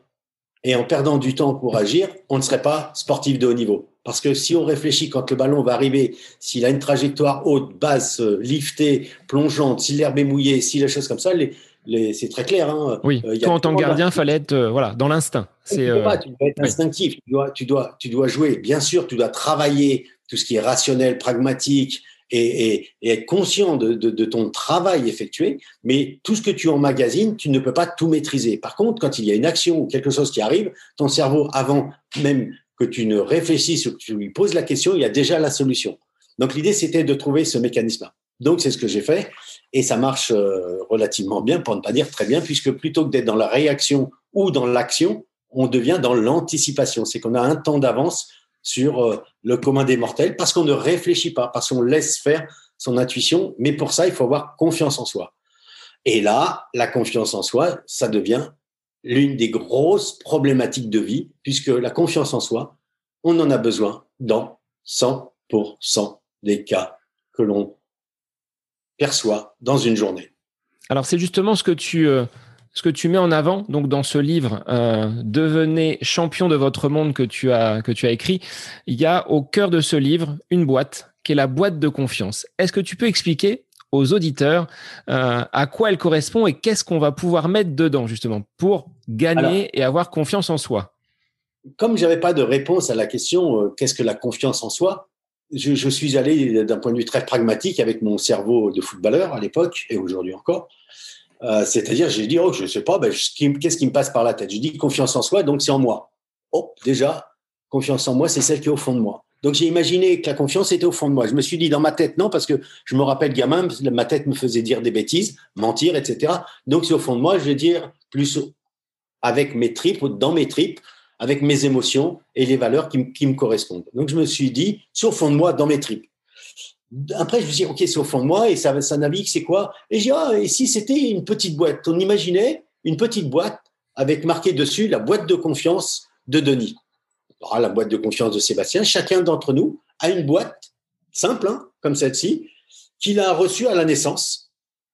B: Et en perdant du temps pour agir, on ne serait pas sportif de haut niveau. Parce que si on réfléchit quand le ballon va arriver, s'il a une trajectoire haute, basse, liftée, plongeante, si l'herbe est mouillée, si les choses comme ça, les, c'est très clair. Hein.
C: Oui, euh, en tant que gardien, il fallait être euh, voilà, dans l'instinct.
B: C'est, euh, tu dois être instinctif, tu, dois, tu, dois, tu dois jouer. Bien sûr, tu dois travailler tout ce qui est rationnel, pragmatique, et, être conscient de, ton travail effectué, mais tout ce que tu emmagasines, tu ne peux pas tout maîtriser. Par contre, quand il y a une action ou quelque chose qui arrive, ton cerveau, avant même que tu ne réfléchisses ou que tu lui poses la question, il y a déjà la solution. Donc l'idée, c'était de trouver ce mécanisme-là. Donc c'est ce que j'ai fait et ça marche euh, relativement bien, pour ne pas dire très bien, puisque plutôt que d'être dans la réaction ou dans l'action, on devient dans l'anticipation. C'est qu'on a un temps d'avance sur euh, le commun des mortels parce qu'on ne réfléchit pas, parce qu'on laisse faire son intuition. Mais pour ça, il faut avoir confiance en soi. Et là, la confiance en soi, ça devient l'une des grosses problématiques de vie, puisque la confiance en soi, on en a besoin dans 100% des cas que l'on perçoit dans une journée.
C: Alors c'est justement ce que tu euh, ce que tu mets en avant donc dans ce livre euh, devenez champion de votre monde que tu as que tu as écrit. Il y a au cœur de ce livre une boîte qui est la boîte de confiance. Est-ce que tu peux expliquer aux auditeurs euh, à quoi elle correspond et qu'est-ce qu'on va pouvoir mettre dedans justement pour gagner et avoir confiance en soi?
B: Comme j'avais pas de réponse à la question euh, qu'est-ce que la confiance en soi, je, je suis allé d'un point de vue très pragmatique avec mon cerveau de footballeur à l'époque et aujourd'hui encore. Euh, C'est-à-dire, j'ai dit, oh, je sais pas, ben, qu'est-ce qui me passe par la tête? Je dis confiance en soi, donc c'est en moi. Oh, déjà, confiance en moi, c'est celle qui est au fond de moi. Donc j'ai imaginé que la confiance était au fond de moi. Je me suis dit dans ma tête non parce que je me rappelle gamin, ma tête me faisait dire des bêtises, mentir, etc. Donc c'est au fond de moi. Je vais dire plus avec mes tripes, dans mes tripes, avec mes émotions et les valeurs qui, me correspondent. Donc je me suis dit c'est au fond de moi, dans mes tripes. Après, je me dit, OK, c'est au fond de moi et ça, ça navigue, c'est quoi? Et j'ai dit, ah, et si c'était une petite boîte? On imaginait une petite boîte avec marqué dessus la boîte de confiance de Denis aura la boîte de confiance de Sébastien. Chacun d'entre nous a une boîte simple, hein, comme celle-ci, qu'il a reçue à la naissance.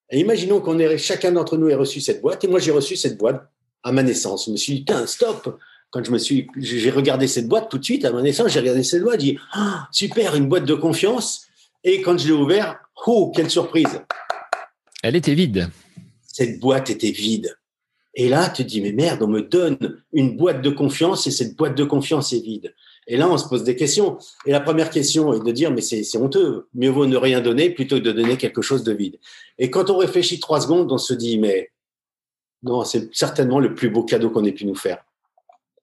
B: Et imaginons qu'on ait, chacun d'entre nous ait reçu cette boîte. Et moi, j'ai reçu cette boîte à ma naissance. Je me suis dit, stop. Quand je me suis, j'ai regardé cette boîte tout de suite à ma naissance, j'ai regardé cette boîte, j'ai dit, ah, super, une boîte de confiance. Et quand je l'ai ouvert, oh, quelle surprise.
C: Elle était vide.
B: Cette boîte était vide. Et là, tu te dis, mais merde, on me donne une boîte de confiance et cette boîte de confiance est vide. Et là, on se pose des questions. Et la première question est de dire, mais c'est honteux. Mieux vaut ne rien donner plutôt que de donner quelque chose de vide. Et quand on réfléchit trois secondes, on se dit, mais non, c'est certainement le plus beau cadeau qu'on ait pu nous faire.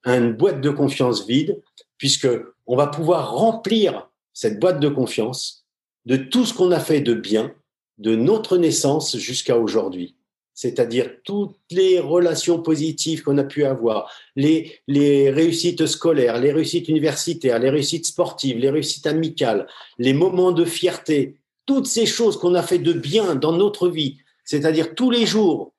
B: Une boîte de confiance vide, puisque on va pouvoir remplir cette boîte de confiance de tout ce qu'on a fait de bien de notre naissance jusqu'à aujourd'hui. C'est-à-dire toutes les relations positives qu'on a pu avoir, les, réussites scolaires, les réussites universitaires, les réussites sportives, les réussites amicales, les moments de fierté, toutes ces choses qu'on a fait de bien dans notre vie, c'est-à-dire tous les jours,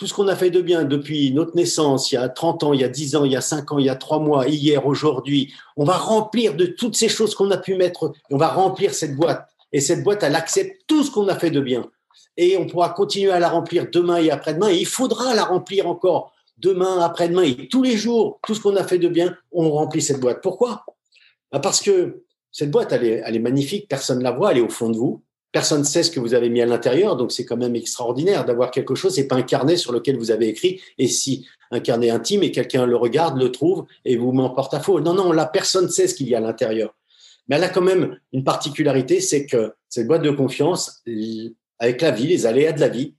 B: tout ce qu'on a fait de bien depuis notre naissance, il y a 30 ans, il y a 10 ans, il y a 5 ans, il y a 3 mois, hier, aujourd'hui, on va remplir de toutes ces choses qu'on a pu mettre, on va remplir cette boîte. Et cette boîte, elle accepte tout ce qu'on a fait de bien et on pourra continuer à la remplir demain et après-demain. Et il faudra la remplir encore demain, après-demain et tous les jours. Tout ce qu'on a fait de bien, on remplit cette boîte. Pourquoi? Bah, Parce que cette boîte, elle est, elle est magnifique. Personne ne la voit. Elle est au fond de vous. Personne ne sait ce que vous avez mis à l'intérieur. Donc, c'est quand même extraordinaire d'avoir quelque chose. C'est pas un carnet sur lequel vous avez écrit. Et si un carnet intime et quelqu'un le regarde, le trouve et vous met en porte-à-faux. Non, non, là, personne ne sait ce qu'il y a à l'intérieur. Mais elle a quand même une particularité, c'est que cette boîte de confiance, avec la vie, les aléas de la vie,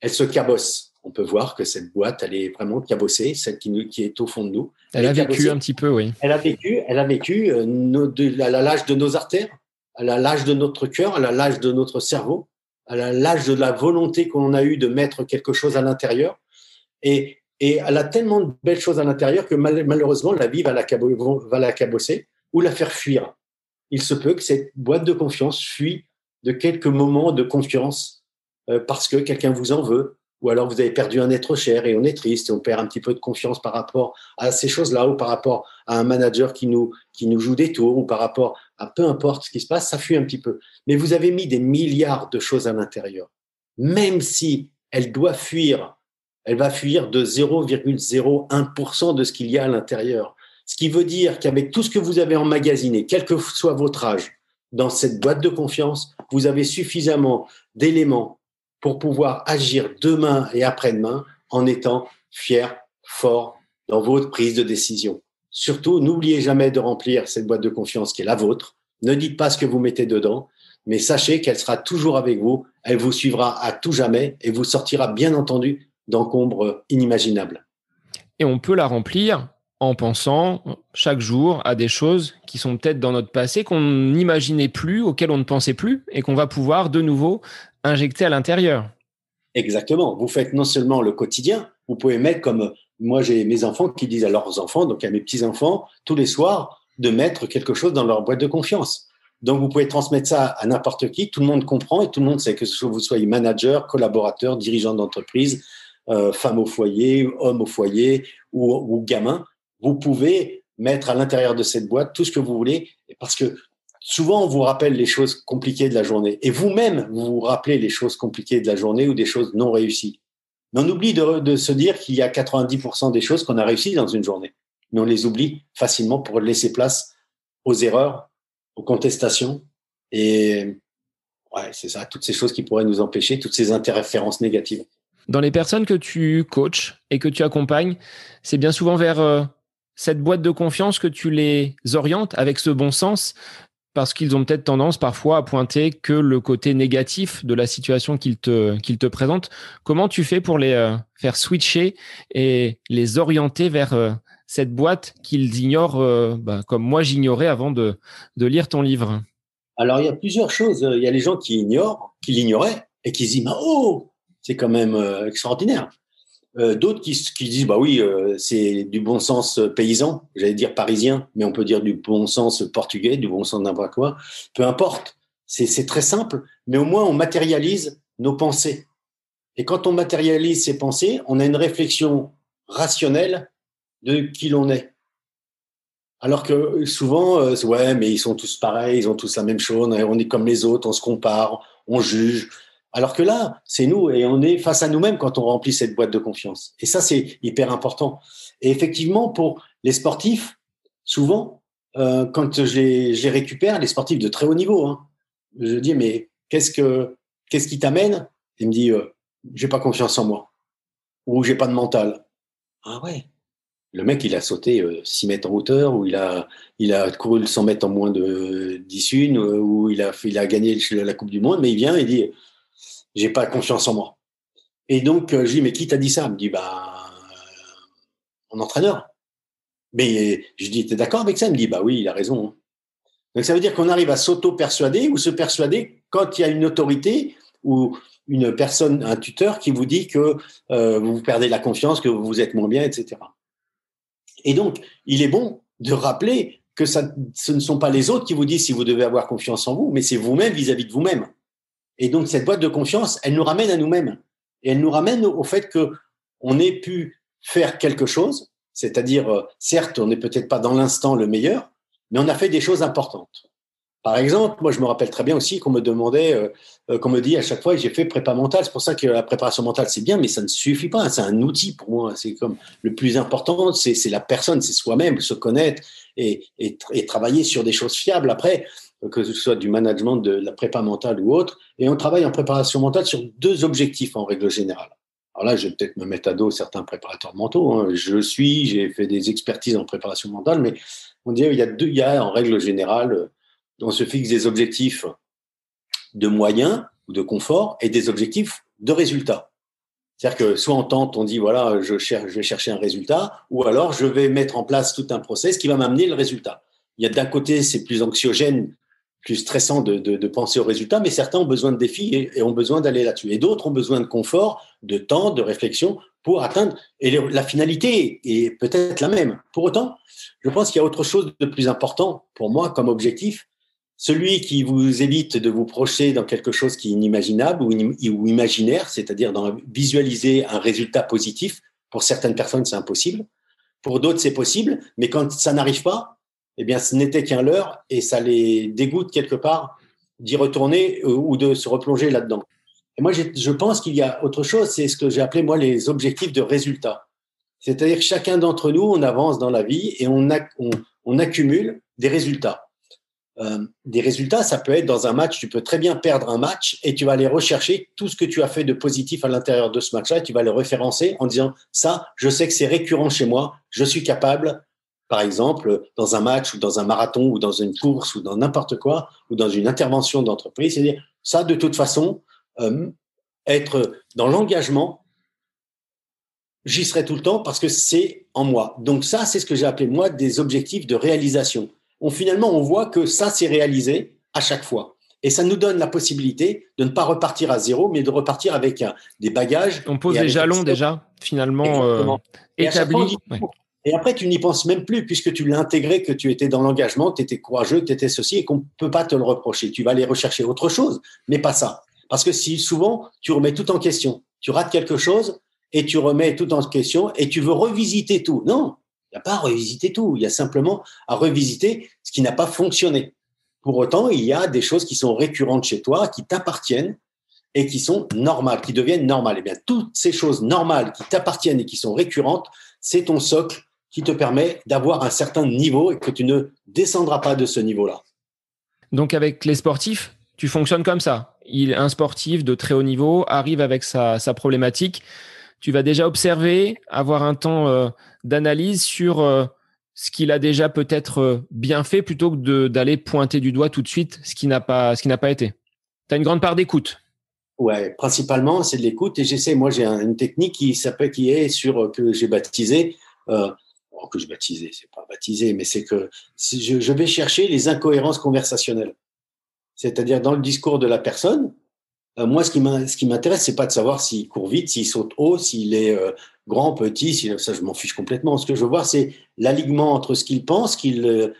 B: elle se cabosse. On peut voir que cette boîte, elle est vraiment cabossée, celle qui, qui est au fond de nous.
C: Elle, a vécu un petit peu, oui.
B: Elle a vécu, elle a vécu euh, à l'âge de nos artères, à l'âge de notre cœur, à l'âge de notre cerveau, à l'âge de la volonté qu'on a eu de mettre quelque chose à l'intérieur. Et, elle a tellement de belles choses à l'intérieur que malheureusement, la vie va la, va la cabosser ou la faire fuir. Il se peut que cette boîte de confiance fuit de quelques moments de confiance euh, parce que quelqu'un vous en veut, ou alors vous avez perdu un être cher et on est triste et on perd un petit peu de confiance par rapport à ces choses-là, ou par rapport à un manager qui nous, qui nous joue des tours, ou par rapport à peu importe ce qui se passe, ça fuit un petit peu. Mais vous avez mis des milliards de choses à l'intérieur. Même si elle doit fuir, elle va fuir de 0,01% de ce qu'il y a à l'intérieur. Ce qui veut dire qu'avec tout ce que vous avez emmagasiné, quel que soit votre âge, dans cette boîte de confiance, vous avez suffisamment d'éléments pour pouvoir agir demain et après-demain en étant fier, fort dans votre prise de décision. Surtout, n'oubliez jamais de remplir cette boîte de confiance qui est la vôtre. Ne dites pas ce que vous mettez dedans, mais sachez qu'elle sera toujours avec vous, elle vous suivra à tout jamais et vous sortira bien entendu d'encombres inimaginables.
C: Et on peut la remplir en pensant chaque jour à des choses qui sont peut-être dans notre passé qu'on n'imaginait plus, auxquelles on ne pensait plus, et qu'on va pouvoir de nouveau injecter à l'intérieur.
B: Exactement. Vous faites non seulement le quotidien, vous pouvez mettre comme moi j'ai mes enfants qui disent à leurs enfants, donc à mes petits enfants, tous les soirs, de mettre quelque chose dans leur boîte de confiance. Donc vous pouvez transmettre ça à n'importe qui, tout le monde comprend et tout le monde sait que vous soyez manager, collaborateur, dirigeant d'entreprise, euh, femme au foyer, homme au foyer ou gamin vous pouvez mettre à l'intérieur de cette boîte tout ce que vous voulez, parce que souvent, on vous rappelle les choses compliquées de la journée. Et vous-même, vous vous rappelez les choses compliquées de la journée ou des choses non réussies. Mais on oublie de, se dire qu'il y a 90% des choses qu'on a réussies dans une journée. Mais on les oublie facilement pour laisser place aux erreurs, aux contestations. Et ouais, c'est ça, toutes ces choses qui pourraient nous empêcher, toutes ces interférences négatives.
C: Dans les personnes que tu coaches et que tu accompagnes, c'est bien souvent vers euh, cette boîte de confiance que tu les orientes avec ce bon sens parce qu'ils ont peut-être tendance parfois à pointer que le côté négatif de la situation qu'ils te, présentent. Comment tu fais pour les euh, faire switcher et les orienter vers euh, cette boîte qu'ils ignorent, bah, comme moi j'ignorais avant de, lire ton livre?
B: Alors, il y a plusieurs choses. Il y a les gens qui ignorent, qui l'ignoraient et qui se disent, oh, c'est quand même euh, extraordinaire. Euh, d'autres qui, disent bah oui, euh, c'est du bon sens paysan, j'allais dire parisien, mais on peut dire du bon sens portugais, du bon sens n'importe quoi. Peu importe, c'est très simple, mais au moins on matérialise nos pensées. Et quand on matérialise ces pensées, on a une réflexion rationnelle de qui l'on est. Alors que souvent, ouais, mais ils sont tous pareils, ils ont tous la même chose, on est comme les autres, on se compare, on juge, alors que là, c'est nous et on est face à nous-mêmes quand on remplit cette boîte de confiance. Et ça, c'est hyper important. Et effectivement, pour les sportifs, souvent, euh, quand je les, récupère, les sportifs de très haut niveau, hein, je dis mais qu'est-ce que qu'est-ce qui t'amène? Il me dit euh, j'ai pas confiance en moi ou j'ai pas de mental. Ah ouais. Le mec, il a sauté 6 euh, mètres en hauteur, ou il a, il a couru le 100 mètres en moins de 10 une, ou il a, il a gagné la Coupe du Monde, mais il vient et dit j'ai pas confiance en moi. Et donc, euh, je lui dis, mais qui t'a dit ça? Il me dit, bah, mon entraîneur. Mais je dis, t'es d'accord avec ça? Il me dit, bah oui, il a raison. Hein. Donc, ça veut dire qu'on arrive à s'auto-persuader ou se persuader quand il y a une autorité ou une personne, un tuteur qui vous dit que euh, vous perdez la confiance, que vous êtes moins bien, etc. Et donc, il est bon de rappeler que ça, ce ne sont pas les autres qui vous disent si vous devez avoir confiance en vous, mais c'est vous-même vis-à-vis de vous-même. Et donc, cette boîte de confiance, elle nous ramène à nous-mêmes. Et elle nous ramène au fait que on ait pu faire quelque chose, c'est-à-dire, euh, certes, on n'est peut-être pas dans l'instant le meilleur, mais on a fait des choses importantes. Par exemple, moi, je me rappelle très bien aussi qu'on me demandait, euh, euh, qu'on me dit à chaque fois, j'ai fait prépa mentale. C'est pour ça que la préparation mentale, c'est bien, mais ça ne suffit pas. C'est un outil pour moi. C'est comme le plus important, c'est la personne, c'est soi-même, se connaître et, travailler sur des choses fiables. Après, que ce soit du management, de la prépa mentale ou autre. Et on travaille en préparation mentale sur deux objectifs en règle générale. Alors là, je vais peut-être me mettre à dos certains préparateurs mentaux. Hein. Je suis, j'ai fait des expertises en préparation mentale, mais on dit il y a deux, il y a en règle générale, on se fixe des objectifs de moyens ou de confort et des objectifs de résultats. C'est-à-dire que soit on tente, on dit voilà, je, cherche, je vais chercher un résultat, ou alors je vais mettre en place tout un process qui va m'amener le résultat. Il y a d'un côté, c'est plus anxiogène plus stressant de, penser aux résultats, mais certains ont besoin de défis et, ont besoin d'aller là-dessus. Et d'autres ont besoin de confort, de temps, de réflexion pour atteindre. Et la finalité est peut-être la même. Pour autant, je pense qu'il y a autre chose de plus important pour moi comme objectif. Celui qui vous évite de vous projeter dans quelque chose qui est inimaginable ou, ou imaginaire, c'est-à-dire dans visualiser un résultat positif. Pour certaines personnes, c'est impossible. Pour d'autres, c'est possible. Mais quand ça n'arrive pas, eh bien, ce n'était qu'un leurre et ça les dégoûte quelque part d'y retourner euh, ou de se replonger là-dedans. Et moi, je pense qu'il y a autre chose, c'est ce que j'ai appelé, moi, les objectifs de résultat. C'est-à-dire que chacun d'entre nous, on avance dans la vie et on, accumule des résultats. Euh, des résultats, ça peut être dans un match, tu peux très bien perdre un match et tu vas aller rechercher tout ce que tu as fait de positif à l'intérieur de ce match-là tu vas le référencer en disant, ça, je sais que c'est récurrent chez moi, je suis capable par exemple, dans un match ou dans un marathon ou dans une course ou dans n'importe quoi, ou dans une intervention d'entreprise. C'est-à-dire, ça, de toute façon, euh, être dans l'engagement, j'y serai tout le temps parce que c'est en moi. Donc ça, c'est ce que j'ai appelé, moi, des objectifs de réalisation. On, finalement, on voit que ça, c'est réalisé à chaque fois. Et ça nous donne la possibilité de ne pas repartir à zéro, mais de repartir avec des bagages.
C: On pose des jalons déjà, finalement, euh, établis.
B: Et après, tu n'y penses même plus puisque tu l'as intégré, que tu étais dans l'engagement, tu étais courageux, tu étais ceci et qu'on ne peut pas te le reprocher. Tu vas aller rechercher autre chose, mais pas ça. Parce que si souvent, tu remets tout en question, tu rates quelque chose et tu remets tout en question et tu veux revisiter tout. Non, il n'y a pas à revisiter tout. Il y a simplement à revisiter ce qui n'a pas fonctionné. Pour autant, il y a des choses qui sont récurrentes chez toi, qui t'appartiennent et qui sont normales, qui deviennent normales. Et eh bien, toutes ces choses normales qui t'appartiennent et qui sont récurrentes, c'est ton socle qui te permet d'avoir un certain niveau et que tu ne descendras pas de ce niveau-là.
C: Donc, avec les sportifs, tu fonctionnes comme ça. Il, un sportif de très haut niveau arrive avec sa, problématique. Tu vas déjà observer, avoir un temps euh, d'analyse sur euh, ce qu'il a déjà peut-être euh, bien fait plutôt que d'aller pointer du doigt tout de suite ce qui n'a pas, ce qui n'a pas été. Tu as une grande part d'écoute.
B: Ouais, principalement c'est de l'écoute et j'essaie. Moi, j'ai une technique qui s'appelle, qui est sur que j'ai baptisé. Euh, que j'ai baptisé, c'est pas baptisé, mais c'est que je, vais chercher les incohérences conversationnelles. C'est-à-dire dans le discours de la personne, euh, moi, ce qui m'intéresse, c'est pas de savoir s'il court vite, s'il saute haut, s'il est euh, grand, petit, ça, je m'en fiche complètement. Ce que je veux voir, c'est l'alignement entre ce qu'il pense, euh,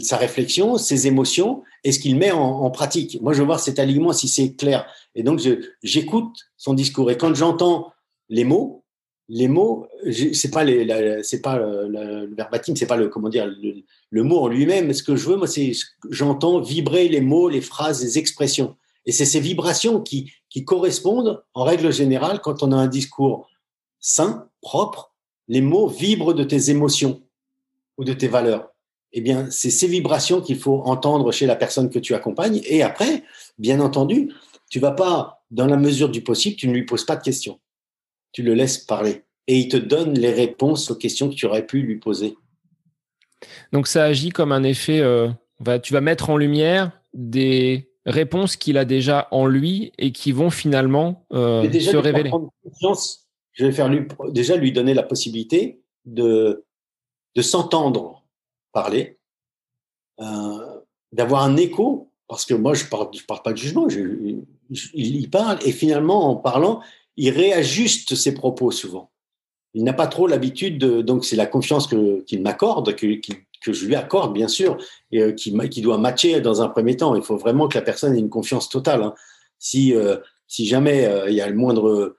B: sa réflexion, ses émotions, et ce qu'il met en, pratique. Moi, je veux voir cet alignement si c'est clair. Et donc, j'écoute son discours. Et quand j'entends les mots, les mots, c'est pas pas le, le verbatim, c'est pas le comment dire le, mot en lui-même. Ce que je veux, moi, c'est j'entends vibrer les mots, les phrases, les expressions. Et c'est ces vibrations qui, qui correspondent, en règle générale, quand on a un discours sain, propre, les mots vibrent de tes émotions ou de tes valeurs. Eh bien, c'est ces vibrations qu'il faut entendre chez la personne que tu accompagnes. Et après, bien entendu, tu vas pas, dans la mesure du possible, tu ne lui poses pas de questions. Tu le laisses parler. Et il te donne les réponses aux questions que tu aurais pu lui poser.
C: Donc ça agit comme un effet, euh, tu vas mettre en lumière des réponses qu'il a déjà en lui et qui vont finalement euh, se révéler.
B: je vais faire lui, déjà lui donner la possibilité de, de s'entendre parler, euh, d'avoir un écho, parce que moi je parle, je parle pas de jugement, il parle et finalement en parlant, il réajuste ses propos souvent. Il n'a pas trop l'habitude de, donc c'est la confiance qu'il m'accorde, que je lui accorde, bien sûr, et euh, qui, doit matcher dans un premier temps. Il faut vraiment que la personne ait une confiance totale. Hein. Si, euh, si jamais euh, il y a le moindre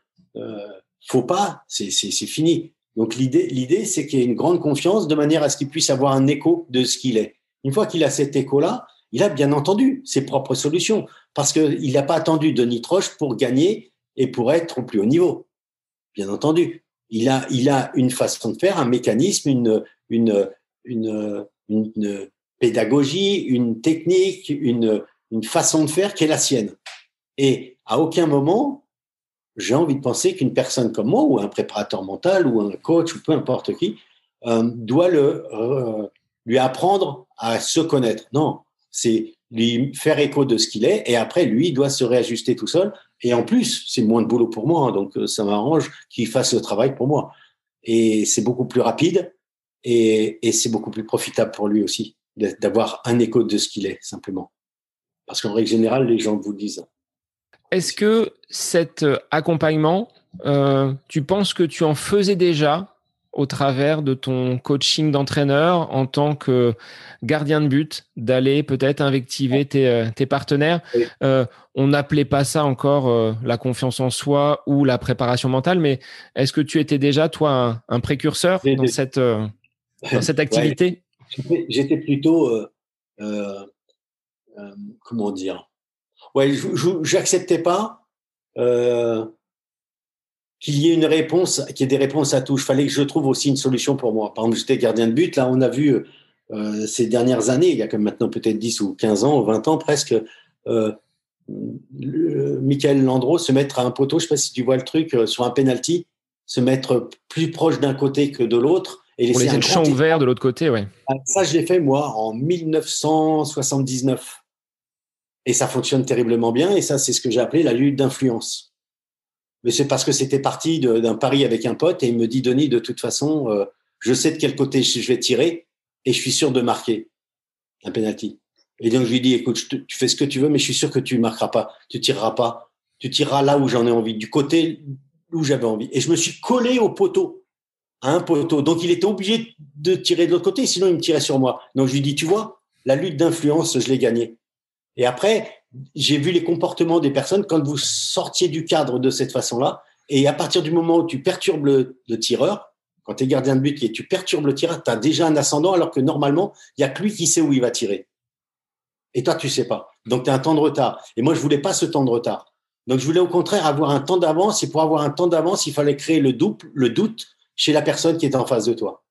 B: faux pas, c'est fini. Donc l'idée, c'est qu'il y ait une grande confiance de manière à ce qu'il puisse avoir un écho de ce qu'il est. Une fois qu'il a cet écho-là, il a bien entendu ses propres solutions parce qu'il n'a pas attendu de Nitroche pour gagner et pour être au plus haut niveau. Bien entendu, il a, il a une façon de faire, un mécanisme, une, une, une, pédagogie, une technique, une, une façon de faire qui est la sienne. Et à aucun moment, j'ai envie de penser qu'une personne comme moi, ou un préparateur mental, ou un coach, ou peu importe qui, euh, doit le, euh, lui apprendre à se connaître. Non, c'est lui faire écho de ce qu'il est, et après, lui, il doit se réajuster tout seul. Et en plus, c'est moins de boulot pour moi, hein, donc euh, ça m'arrange qu'il fasse le travail pour moi. Et c'est beaucoup plus rapide, et, c'est beaucoup plus profitable pour lui aussi d'avoir un écho de ce qu'il est, simplement. Parce qu'en règle générale, les gens vous le disent.
C: Est-ce que cet euh, accompagnement, euh, tu penses que tu en faisais déjà au travers de ton coaching d'entraîneur en tant que gardien de but, d'aller peut-être invectiver tes, euh, partenaires. On n'appelait pas ça encore la confiance en soi ou la préparation mentale, mais est-ce que tu étais déjà, toi, un, précurseur dans cette dans cette activité?
B: J'étais plutôt, euh, euh, euh, comment dire? Ouais, j'acceptais pas qu'il y ait une réponse, qu'il y ait des réponses à tout. Il fallait que je trouve aussi une solution pour moi. Par exemple, j'étais gardien de but. Là, on a vu ces dernières années, il y a comme maintenant peut-être 10 ou 15 ans ou 20 ans presque, Michael Landreau se mettre à un poteau, je ne sais pas si tu vois le truc, sur un penalty, se mettre plus proche d'un côté que de l'autre
C: et Pour laisser le champ ouvert de l'autre côté, ouais.
B: Ah, ça, je l'ai fait, moi, en 1979. Et ça fonctionne terriblement bien. Et ça, c'est ce que j'ai appelé la lutte d'influence. Mais c'est parce que c'était parti d'un pari avec un pote et il me dit, Denis, de toute façon, euh, je sais de quel côté je vais tirer et je suis sûr de marquer un penalty. Et donc, je lui dis, écoute, tu fais ce que tu veux, mais je suis sûr que tu marqueras pas. Tu tireras pas. Tu tireras là où j'en ai envie, du côté où j'avais envie. Et je me suis collé au poteau un poteau. Donc il était obligé de tirer de l'autre côté, sinon il me tirait sur moi. Donc je lui dis, tu vois, la lutte d'influence, je l'ai gagnée. Et après, j'ai vu les comportements des personnes quand vous sortiez du cadre de cette façon-là. Et à partir du moment où tu perturbes le, tireur, quand tu es gardien de but et tu perturbes le tireur, tu as déjà un ascendant alors que normalement, il n'y a que lui qui sait où il va tirer. Et toi, tu sais pas. Donc, tu as un temps de retard. Et moi, je voulais pas ce temps de retard. Donc, je voulais au contraire avoir un temps d'avance. Et pour avoir un temps d'avance, il fallait créer le, le doute chez la personne qui est en face de toi.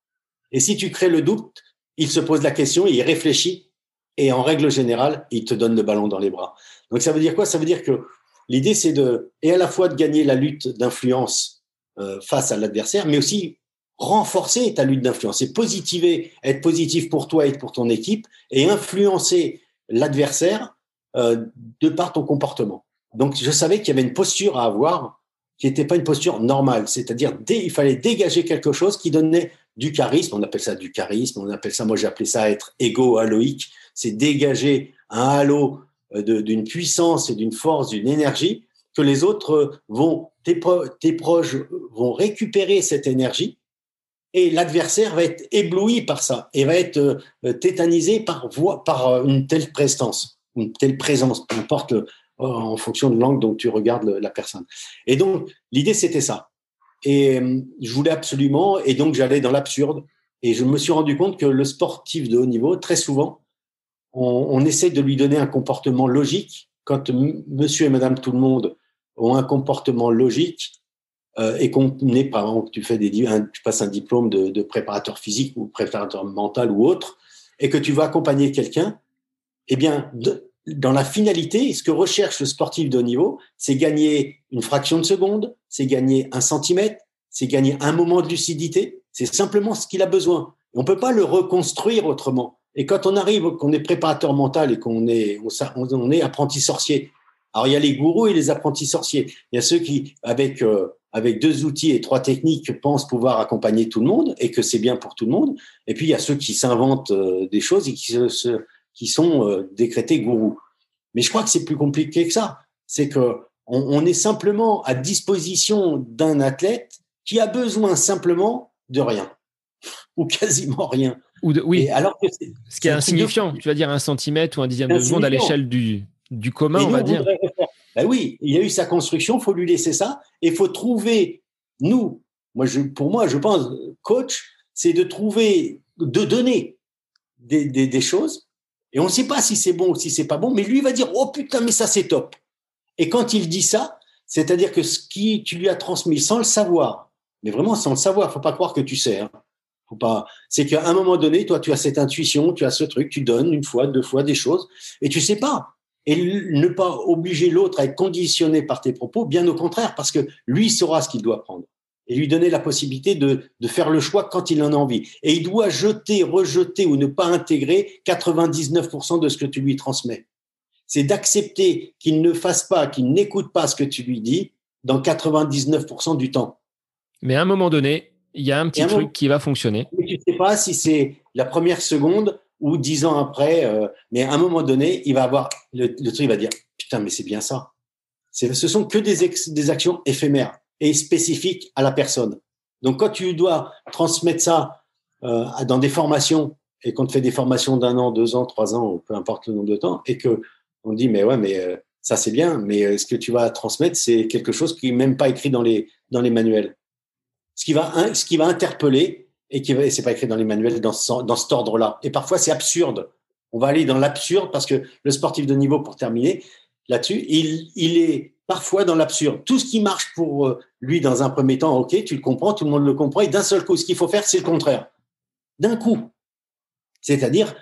B: Et si tu crées le doute, il se pose la question, il réfléchit. Et en règle générale, il te donne le ballon dans les bras. Donc, ça veut dire quoi? Ça veut dire que l'idée, c'est de, et à la fois de gagner la lutte d'influence euh, face à l'adversaire, mais aussi renforcer ta lutte d'influence et positiver, être positif pour toi et pour ton équipe et influencer l'adversaire euh, de par ton comportement. Donc, je savais qu'il y avait une posture à avoir qui n'était pas une posture normale, c'est-à-dire il fallait dégager quelque chose qui donnait du charisme. On appelle ça du charisme, on appelle ça, moi j'ai appelé ça être égo-haloïque, c'est dégager un halo euh, d'une puissance et d'une force, d'une énergie que les autres vont, tes, proches vont récupérer cette énergie et l'adversaire va être ébloui par ça et va être euh, tétanisé par, par euh, une telle prestance, une telle présence, peu importe euh, en fonction de l'angle dont tu regardes la personne. Et donc, l'idée, c'était ça. Et je voulais absolument, et donc j'allais dans l'absurde. Et je me suis rendu compte que le sportif de haut niveau, très souvent, on, on essaie de lui donner un comportement logique. Quand monsieur et madame tout le monde ont un comportement logique, euh, et qu'on est, par exemple, tu fais des, tu passes un diplôme de, de, préparateur physique ou préparateur mental ou autre, et que tu vas accompagner quelqu'un, eh bien, dans la finalité, ce que recherche le sportif de haut niveau, c'est gagner une fraction de seconde, c'est gagner un centimètre, c'est gagner un moment de lucidité. C'est simplement ce qu'il a besoin. On peut pas le reconstruire autrement. Et quand on arrive, qu'on est préparateur mental et qu'on est, on, est apprenti sorcier. Alors il y a les gourous et les apprentis sorciers. Il y a ceux qui, avec euh, avec deux outils et trois techniques, pensent pouvoir accompagner tout le monde et que c'est bien pour tout le monde. Et puis, il y a ceux qui s'inventent euh, des choses et qui, se, qui sont euh, décrétés gourous. Mais je crois que c'est plus compliqué que ça. C'est que on, est simplement à disposition d'un athlète qui a besoin simplement de rien ou quasiment rien.
C: Ou de, oui. alors que ce qui est, insignifiant, tu vas dire un centimètre ou un dixième de seconde à l'échelle du, du commun, on va dire.
B: Ben oui, il y a eu sa construction, faut lui laisser ça, et faut trouver nous. Moi, je, pour moi, je pense, coach, c'est de trouver, de donner des, des, des choses, et on ne sait pas si c'est bon ou si c'est pas bon, mais lui va dire oh putain, mais ça c'est top. Et quand il dit ça, c'est-à-dire que ce qui tu lui as transmis sans le savoir, mais vraiment sans le savoir, faut pas croire que tu sais. Hein. Pas. C'est qu'à un moment donné, toi, tu as cette intuition, tu as ce truc, tu donnes une fois, deux fois des choses, et tu sais pas et ne pas obliger l'autre à être conditionné par tes propos, bien au contraire, parce que lui saura ce qu'il doit prendre et lui donner la possibilité de, de, faire le choix quand il en a envie. Et il doit jeter, rejeter ou ne pas intégrer 99% de ce que tu lui transmets. C'est d'accepter qu'il ne fasse pas, qu'il n'écoute pas ce que tu lui dis dans 99% du temps.
C: Mais à un moment donné, il y a un petit truc qui va fonctionner.
B: Mais tu ne sais pas si c'est la première seconde ou dix ans après, euh, mais à un moment donné, il va avoir le, le truc, il va dire putain, mais c'est bien ça. Ce sont que des, des actions éphémères et spécifiques à la personne. Donc, quand tu dois transmettre ça euh, dans des formations et qu'on te fait des formations d'un an, deux ans, trois ans, peu importe le nombre de temps, et que on dit mais ouais, mais euh, ça c'est bien, mais ce que tu vas transmettre, c'est quelque chose qui n'est même pas écrit dans les dans les manuels. Ce qui va va interpeller et qui c'est pas écrit dans les manuels dans, ce, dans cet ordre-là. Et parfois, c'est absurde. On va aller dans l'absurde parce que le sportif de niveau, pour terminer là-dessus, il, est parfois dans l'absurde. Tout ce qui marche pour euh, lui dans un premier temps, ok, tu le comprends, tout le monde le comprend, et d'un seul coup, ce qu'il faut faire, c'est le contraire. D'un coup. C'est-à-dire,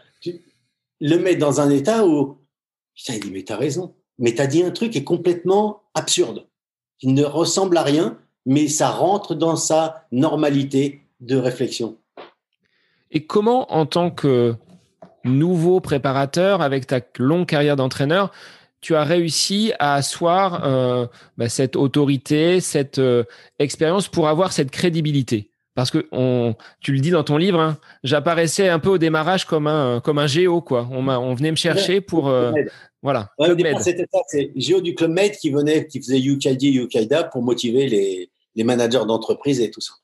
B: le mets dans un état où, putain, il dit, mais t'as raison. Mais t'as dit un truc qui est complètement absurde, qui ne ressemble à rien, mais ça rentre dans sa normalité, de réflexion.
C: Et comment, en tant que nouveau préparateur, avec ta longue carrière d'entraîneur, tu as réussi à asseoir euh, bah, cette autorité, cette euh, expérience pour avoir cette crédibilité? Parce que on, tu le dis dans ton livre, hein, j'apparaissais un peu au démarrage comme un comme un géo quoi. On, on venait me chercher pour euh, voilà.
B: c'était ça, c'est géo du club Med qui venait, qui faisait UKD, UKIDA pour motiver les, les managers d'entreprise et tout ça.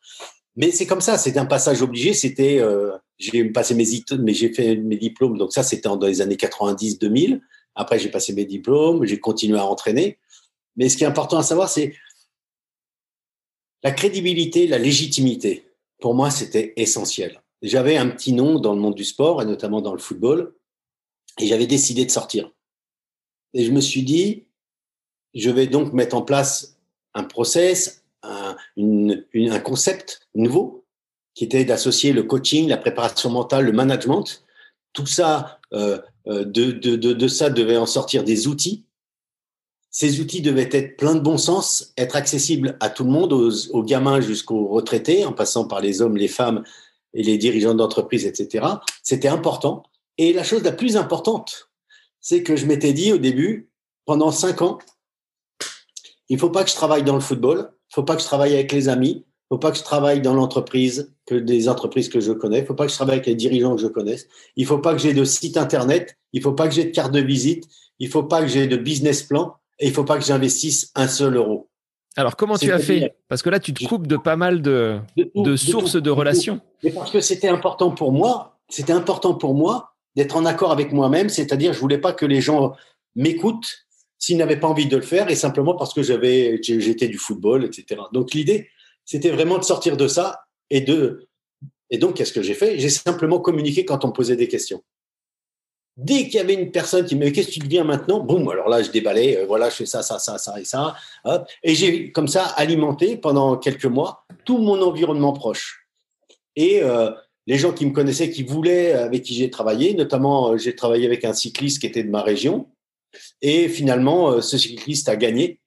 B: Mais c'est comme ça, c'était un passage obligé. C'était, euh, j'ai passé mes mais j'ai fait mes diplômes. Donc ça, c'était dans les années 90-2000. Après, j'ai passé mes diplômes, j'ai continué à entraîner. Mais ce qui est important à savoir, c'est la crédibilité, la légitimité. Pour moi, c'était essentiel. J'avais un petit nom dans le monde du sport et notamment dans le football. Et j'avais décidé de sortir. Et je me suis dit, je vais donc mettre en place un process, un, concept nouveau qui était d'associer le coaching, la préparation mentale, le management. Tout ça, euh, euh, de, ça devait en sortir des outils. Ces outils devaient être pleins de bon sens, être accessibles à tout le monde, aux, aux gamins jusqu'aux retraités, en passant par les hommes, les femmes et les dirigeants d'entreprise, etc. C'était important. Et la chose la plus importante, c'est que je m'étais dit au début, pendant cinq ans, il faut pas que je travaille dans le football, il faut pas que je travaille avec les amis, il faut pas que je travaille dans l'entreprise, que des entreprises que je connais, il faut pas que je travaille avec les dirigeants que je connaisse, il faut pas que j'ai de site internet, il faut pas que j'ai de carte de visite, il faut pas que j'ai de business plan, et il faut pas que j'investisse un seul euro.
C: Alors, comment tu as fait? Parce que là, tu te coupes de pas mal de, de, sources de, relations.
B: Mais parce que c'était important pour moi, c'était important pour moi d'être en accord avec moi-même, c'est-à-dire je voulais pas que les gens m'écoutent s'ils n'avaient pas envie de le faire et simplement parce que j'avais j'étais du football, etc. Donc l'idée, c'était vraiment de sortir de ça et de et donc qu'est-ce que j'ai fait? J'ai simplement communiqué quand on me posait des questions. Dès qu'il y avait une personne qui me disait qu'est-ce que tu deviens maintenant, boum, alors là je déballais, euh, voilà, je fais ça, ça, ça, ça et ça, et j'ai comme ça alimenté pendant quelques mois tout mon environnement proche. Et euh, les gens qui me connaissaient, qui voulaient, avec qui j'ai travaillé, notamment euh, j'ai travaillé avec un cycliste qui était de ma région, et finalement euh, ce cycliste a gagné,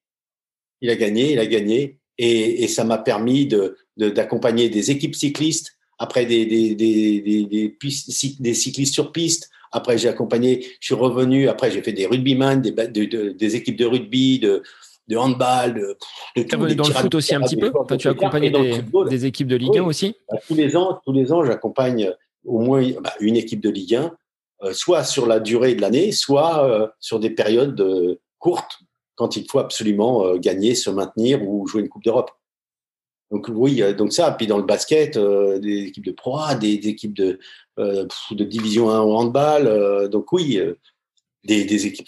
B: il a gagné, il a gagné, et, ça m'a permis de d'accompagner des équipes cyclistes, après des, cyclistes sur piste, après, j'ai accompagné, je suis revenu. Après, j'ai fait des rugbyman, des, des équipes de rugby, de, de handball, de,
C: de tout. dans le foot aussi un petit peu Tu as accompagné des, des, équipes de Ligue 1 aussi
B: bah, Tous les ans, tous les ans j'accompagne au moins bah, une équipe de Ligue 1, euh, soit sur la durée de l'année, soit euh, sur des périodes euh, courtes, quand il faut absolument gagner, se maintenir ou jouer une Coupe d'Europe. Donc oui, donc ça. Puis dans le basket, des équipes de Pro des, des équipes de, euh, de division 1 au handball. Euh, donc oui, euh, des, équipes,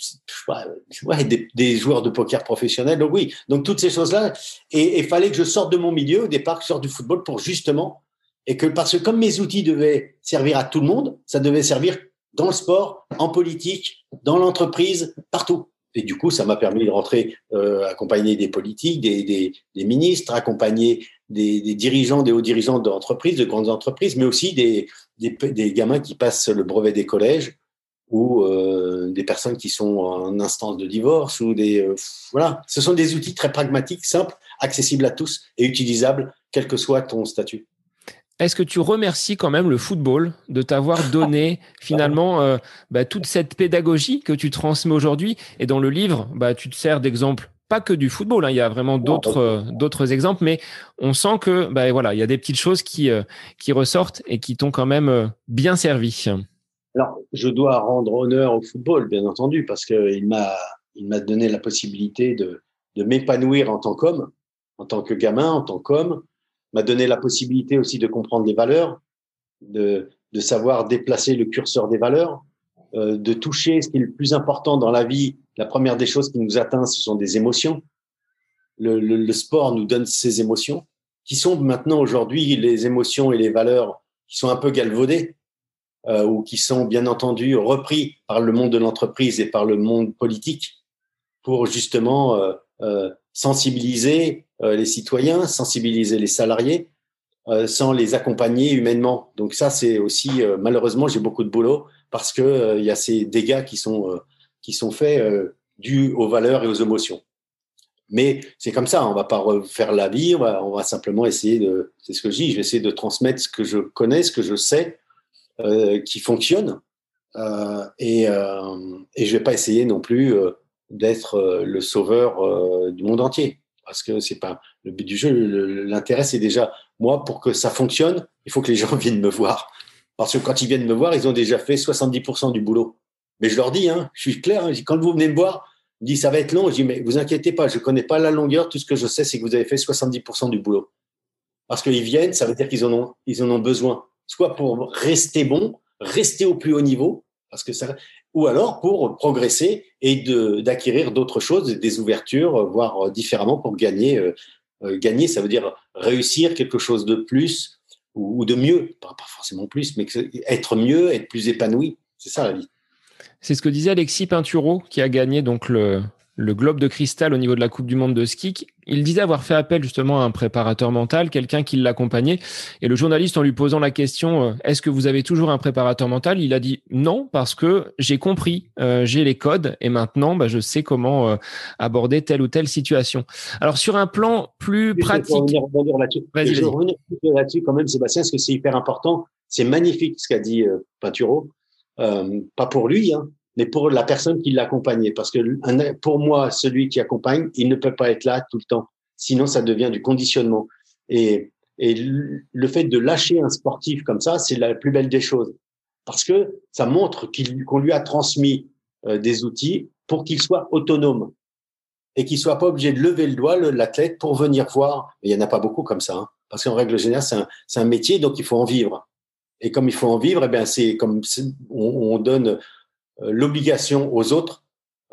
B: des, joueurs de poker professionnels. Donc oui, donc toutes ces choses-là. Et il fallait que je sorte de mon milieu au départ, que je sorte du football pour justement, et que parce que comme mes outils devaient servir à tout le monde, ça devait servir dans le sport, en politique, dans l'entreprise, partout. Et du coup, ça m'a permis de rentrer, euh, accompagner des politiques, des, des, ministres, accompagner des, des, dirigeants, des hauts dirigeants d'entreprises, de grandes entreprises, mais aussi des, des, gamins qui passent le brevet des collèges ou euh, des personnes qui sont en instance de divorce ou des euh, voilà. Ce sont des outils très pragmatiques, simples, accessibles à tous et utilisables, quel que soit ton statut.
C: Est-ce que tu remercies quand même le football de t'avoir donné finalement euh, bah, toute cette pédagogie que tu transmets aujourd'hui? Et dans le livre, bah, tu te sers d'exemples pas que du football, hein, il y a vraiment d'autres euh, d'autres exemples, mais on sent que bah, voilà, il y a des petites choses qui euh, qui ressortent et qui t'ont quand même bien servi.
B: Alors, je dois rendre honneur au football, bien entendu, parce qu'il m'a il m'a donné la possibilité de de m'épanouir en tant qu'homme, en tant que gamin, en tant qu'homme, m'a donné la possibilité aussi de comprendre les valeurs, de de savoir déplacer le curseur des valeurs, de toucher ce qui est le plus important dans la vie, la première des choses qui nous atteint, ce sont des émotions. Le, le, sport nous donne ces émotions, qui sont maintenant aujourd'hui les émotions et les valeurs qui sont un peu galvaudées, euh, ou qui sont bien entendu repris par le monde de l'entreprise et par le monde politique pour justement euh, euh, sensibiliser euh, les citoyens, sensibiliser les salariés, euh, sans les accompagner humainement. Donc ça, c'est aussi malheureusement j'ai beaucoup de boulot parce que il y a ces dégâts qui sont qui sont faits euh, dus aux valeurs et aux émotions. Mais c'est comme ça, on va pas refaire la vie, on va, on va, simplement essayer de, c'est ce que je dis, je vais essayer de transmettre ce que je connais, ce que je sais, euh, qui fonctionne, euh, et, euh, et je vais pas essayer non plus euh, d'être euh, le sauveur du monde entier, parce que c'est pas le but du jeu. L'intérêt, c'est déjà moi pour que ça fonctionne, il faut que les gens viennent me voir, parce que quand ils viennent me voir, ils ont déjà fait 70% du boulot. Mais je leur dis, hein, je suis clair, hein, quand vous venez me voir, je dis ça va être long, je dis mais vous inquiétez pas, je connais pas la longueur, tout ce que je sais c'est que vous avez fait 70% du boulot. Parce qu'ils viennent, ça veut dire qu'ils ils en ont besoin, soit pour rester bon, rester au plus haut niveau parce ou alors pour progresser et d'acquérir d'autres choses, des ouvertures, voire différemment pour gagner euh, euh, gagner ça veut dire réussir quelque chose de plus ou, de mieux, pas, pas forcément plus, mais être mieux, être plus épanoui, c'est ça la vie.
C: C'est ce que disait Alexis Pinturo, qui a gagné donc le, le globe de cristal au niveau de la Coupe du Monde de ski. Il disait avoir fait appel justement à un préparateur mental, quelqu'un qui l'accompagnait. Et le journaliste, en lui posant la question, euh, est-ce que vous avez toujours un préparateur mental Il a dit non, parce que j'ai compris, euh, j'ai les codes et maintenant, bah, je sais comment euh, aborder telle ou telle situation. Alors sur un plan plus pratique. Je
B: revenir là-dessus. Je revenir là-dessus quand même, Sébastien, parce que c'est hyper important. C'est magnifique ce qu'a dit Pinturo. pas pour lui, hein, mais pour la personne qui l'accompagnait. Parce que pour moi, celui qui accompagne, il ne peut pas être là tout le temps. Sinon, ça devient du conditionnement. Et, le fait de lâcher un sportif comme ça, c'est la plus belle des choses. Parce que ça montre qu'on lui a transmis euh, des outils pour qu'il soit autonome et qu'il soit pas obligé de lever le doigt, l'athlète, pour venir voir. il y en a pas beaucoup comme ça, hein, parce qu'en règle générale, c'est un, métier, donc il faut en vivre. Et comme il faut en vivre, eh bien c'est comme on, on donne l'obligation aux autres,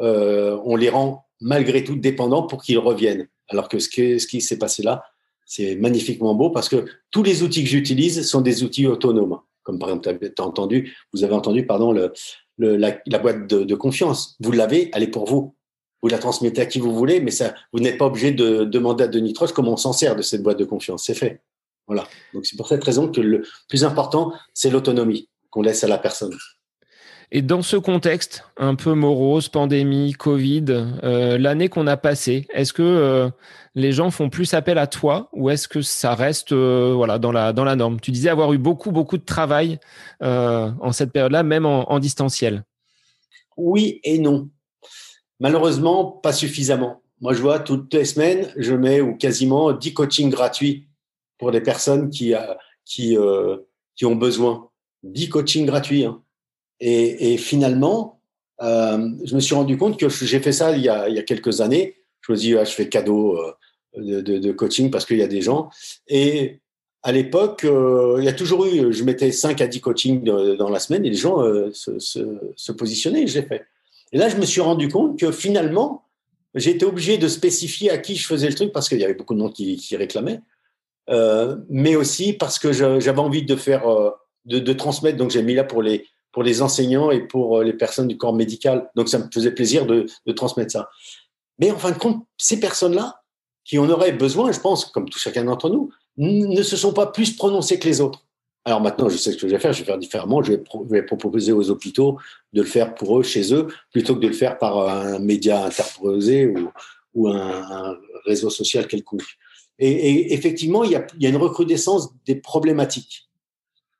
B: euh, on les rend malgré tout dépendants pour qu'ils reviennent. Alors que ce, qui s'est passé là, c'est magnifiquement beau parce que tous les outils que j'utilise sont des outils autonomes. Comme par exemple, as entendu, vous avez entendu, pardon, la, boîte de, confiance. Vous l'avez, elle est pour vous. Vous la transmettez à qui vous voulez, mais vous n'êtes pas obligé de demander à Denis Troche comment on s'en sert de cette boîte de confiance. C'est fait. Voilà. Donc c'est pour cette raison que le plus important, c'est l'autonomie qu'on laisse à la personne.
C: Et dans ce contexte un peu morose, pandémie, Covid, euh, l'année qu'on a passée, est-ce que euh, les gens font plus appel à toi ou est-ce que ça reste euh, voilà dans la dans la norme? Tu disais avoir eu beaucoup beaucoup de travail en cette période-là, même en, distanciel.
B: Oui et non. Malheureusement, pas suffisamment. Moi, je vois toutes les semaines, je mets ou quasiment 10 coachings gratuits pour les personnes qui qui qui ont besoin. 10 coachings gratuits. Hein. Et, finalement, euh, je me suis rendu compte que j'ai fait ça il y, a, quelques années. Je me dis, ah, je fais cadeau euh, de, coaching parce qu'il y a des gens. Et à l'époque, euh, il y a toujours eu, je mettais 5 à 10 coachings dans la semaine et les gens se, positionnaient et j'ai fait. Et là, je me suis rendu compte que finalement, j'étais obligé de spécifier à qui je faisais le truc parce qu'il y avait beaucoup de monde qui, qui réclamait, mais aussi parce que j'avais envie de faire, de transmettre. Donc, j'ai mis là pour les, pour les enseignants et pour euh, les personnes du corps médical. Donc, ça me faisait plaisir de, transmettre ça. Mais en fin de compte, ces personnes-là, qui en auraient besoin, je pense, comme tout chacun d'entre nous, ne se sont pas plus prononcées que les autres. Alors maintenant, je sais ce que je vais faire, je vais faire différemment, je vais, proposer aux hôpitaux de le faire pour eux, chez eux, plutôt que de le faire par un média interposé ou, un, réseau social quelconque. Et, effectivement, il y a une recrudescence des problématiques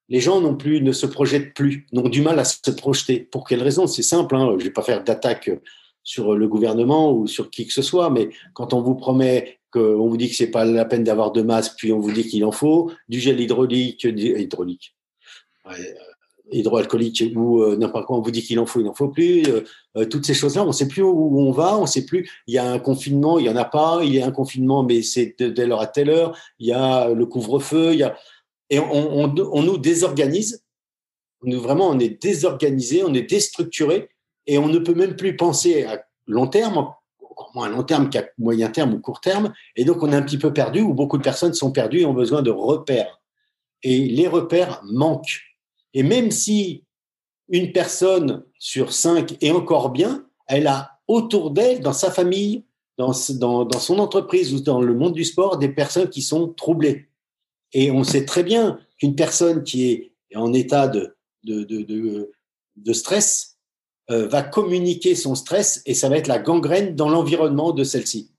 B: les gens non plus ne se projettent plus, n'ont du mal à se projeter. Pour quelle raison? C'est simple, hein, je ne vais pas faire d'attaque sur le gouvernement ou sur qui que ce soit, mais quand on vous promet qu'on vous dit que c'est pas la peine d'avoir de masque, puis on vous dit qu'il en faut, du gel hydraulique, hydraulique, ouais, euh, hydroalcoolique ou euh, n'importe quoi, on vous dit qu'il en faut, il n'en faut plus. Euh, euh toutes ces choses-là, on ne sait plus où on va, on ne sait plus. Il y a un confinement, il y en a pas. Il y a un confinement, mais c'est de telle heure à telle heure. Il y a le couvre-feu. Il y a et on, nous désorganise. Nous, vraiment, on est désorganisé, on est déstructuré et on ne peut même plus penser à long terme, encore moins à long terme qu'à moyen terme ou court terme. Et donc, on est un petit peu perdu ou beaucoup de personnes sont perdues et ont besoin de repères. Et les repères manquent. Et même si une personne sur cinq est encore bien, elle a autour d'elle, dans sa famille, dans son entreprise ou dans le monde du sport, des personnes qui sont troublées. Et on sait très bien qu'une personne qui est en état de, de, de, de, stress euh, va communiquer son stress et ça va être la gangrène dans l'environnement de celle-ci.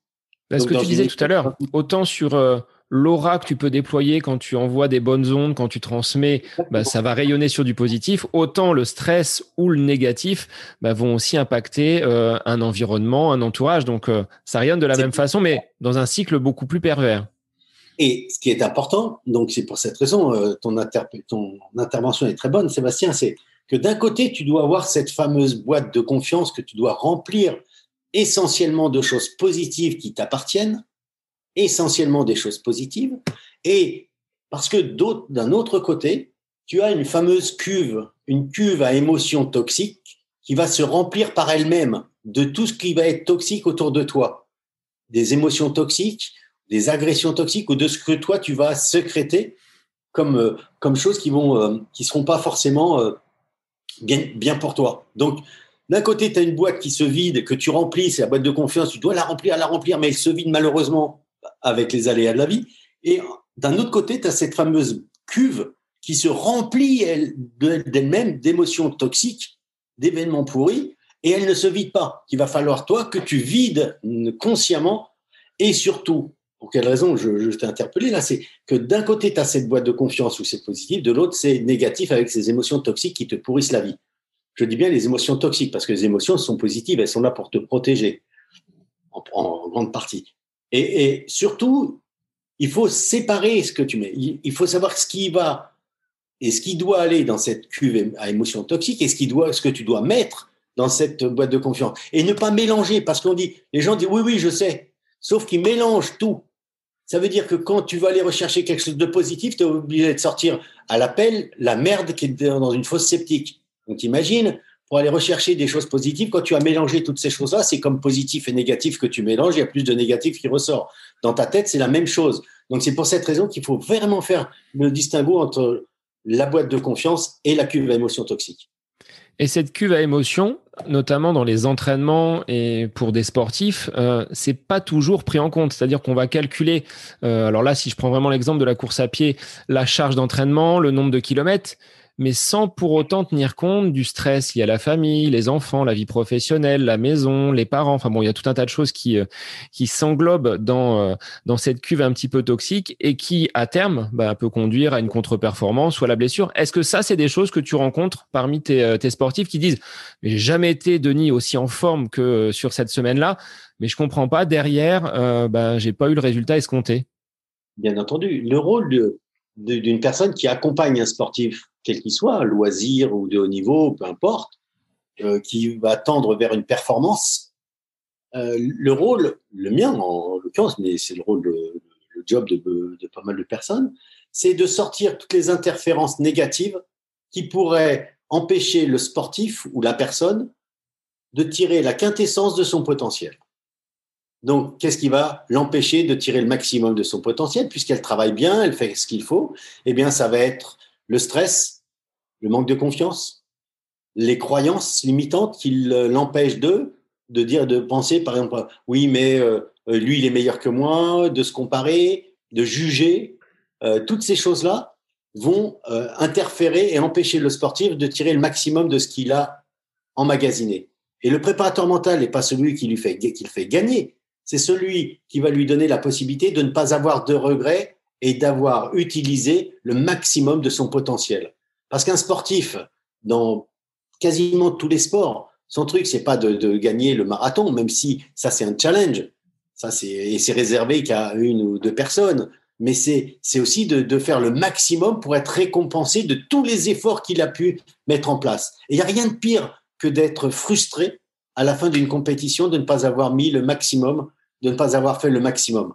C: Ce que tu disais tout à l'heure, autant sur euh, l'aura que tu peux déployer quand tu envoies des bonnes ondes, quand tu transmets, bah, ça va rayonner sur du positif, autant le stress ou le négatif bah, vont aussi impacter euh, un environnement, un entourage. Donc ça rayonne de la même façon, mais dans un cycle beaucoup plus pervers.
B: Et ce qui est important, donc c'est pour cette raison, euh, ton, ton, intervention est très bonne, Sébastien, c'est que d'un côté, tu dois avoir cette fameuse boîte de confiance que tu dois remplir essentiellement de choses positives qui t'appartiennent, essentiellement des choses positives, et parce que d'un autre côté, tu as une fameuse cuve, une cuve à émotions toxiques qui va se remplir par elle-même de tout ce qui va être toxique autour de toi. Des émotions toxiques, des agressions toxiques ou de ce que toi tu vas sécréter comme euh, comme choses qui vont euh, qui seront pas forcément euh, bien bien pour toi. Donc d'un côté, tu as une boîte qui se vide, que tu remplis, c'est la boîte de confiance, tu dois la remplir, la remplir, mais elle se vide malheureusement avec les aléas de la vie. Et d'un autre côté, tu as cette fameuse cuve qui se remplit d'elle-même d'émotions toxiques, d'événements pourris, et elle ne se vide pas. Il va falloir, toi, que tu vides consciemment et surtout, pour quelle raison je, t'ai interpellé là, c'est que d'un côté, tu as cette boîte de confiance où c'est positif, de l'autre, c'est négatif avec ces émotions toxiques qui te pourrissent la vie. Je dis bien les émotions toxiques parce que les émotions sont positives, elles sont là pour te protéger en, grande partie. Et, surtout, il faut séparer ce que tu mets. Il, faut savoir ce qui va et ce qui doit aller dans cette cuve à émotions toxiques et ce, qui doit, ce que tu dois mettre dans cette boîte de confiance. Et ne pas mélanger parce qu'on dit, les gens disent oui, oui, je sais. Sauf qu'ils mélangent tout. Ça veut dire que quand tu vas aller rechercher quelque chose de positif, tu es obligé de sortir à l'appel la merde qui est dans une fosse sceptique. Donc imagine, pour aller rechercher des choses positives, quand tu as mélangé toutes ces choses-là, c'est comme positif et négatif que tu mélanges, il y a plus de négatif qui ressort. Dans ta tête, c'est la même chose. Donc c'est pour cette raison qu'il faut vraiment faire le distinguo entre la boîte de confiance et la cuve à émotions toxiques.
C: Et cette cuve à émotions, notamment dans les entraînements et pour des sportifs, euh, c'est pas toujours pris en compte. C'est-à-dire qu'on va calculer, euh, alors là, si je prends vraiment l'exemple de la course à pied, la charge d'entraînement, le nombre de kilomètres, mais sans pour autant tenir compte du stress lié à la famille, les enfants, la vie professionnelle, la maison, les parents. Enfin bon, il y a tout un tas de choses qui euh, qui s'englobent dans euh, dans cette cuve un petit peu toxique et qui à terme bah, peut conduire à une contre-performance ou à la blessure. Est-ce que ça c'est des choses que tu rencontres parmi tes, euh, tes sportifs qui disent j'ai jamais été Denis aussi en forme que sur cette semaine-là, mais je comprends pas derrière, euh, bah, j'ai pas eu le résultat escompté.
B: Bien entendu, le rôle d'une personne qui accompagne un sportif, quel qu'il soit, loisir ou de haut niveau, peu importe, euh, qui va tendre vers une performance, euh, le rôle, le mien en l'occurrence, mais c'est le rôle, le job de, pas mal de personnes, c'est de sortir toutes les interférences négatives qui pourraient empêcher le sportif ou la personne de tirer la quintessence de son potentiel. Donc, qu'est-ce qui va l'empêcher de tirer le maximum de son potentiel? Puisqu'elle travaille bien, elle fait ce qu'il faut Eh bien, ça va être le stress, le manque de confiance, les croyances limitantes qui l'empêchent de de dire, de penser, par exemple, oui, mais euh, lui, il est meilleur que moi, de se comparer, de juger. Euh, toutes ces choses-là vont euh, interférer et empêcher le sportif de tirer le maximum de ce qu'il a emmagasiné. Et le préparateur mental n'est pas celui qui lui fait, qui le fait gagner, c'est celui qui va lui donner la possibilité de ne pas avoir de regrets et d'avoir utilisé le maximum de son potentiel. Parce qu'un sportif, dans quasiment tous les sports, son truc, c'est pas de, gagner le marathon, même si ça, c'est un challenge. Ça, c'est, et c'est réservé qu'à une ou deux personnes. Mais c'est, c'est aussi de, de faire le maximum pour être récompensé de tous les efforts qu'il a pu mettre en place. Et il n'y a rien de pire que d'être frustré à la fin d'une compétition, de ne pas avoir mis le maximum de ne pas avoir fait le maximum.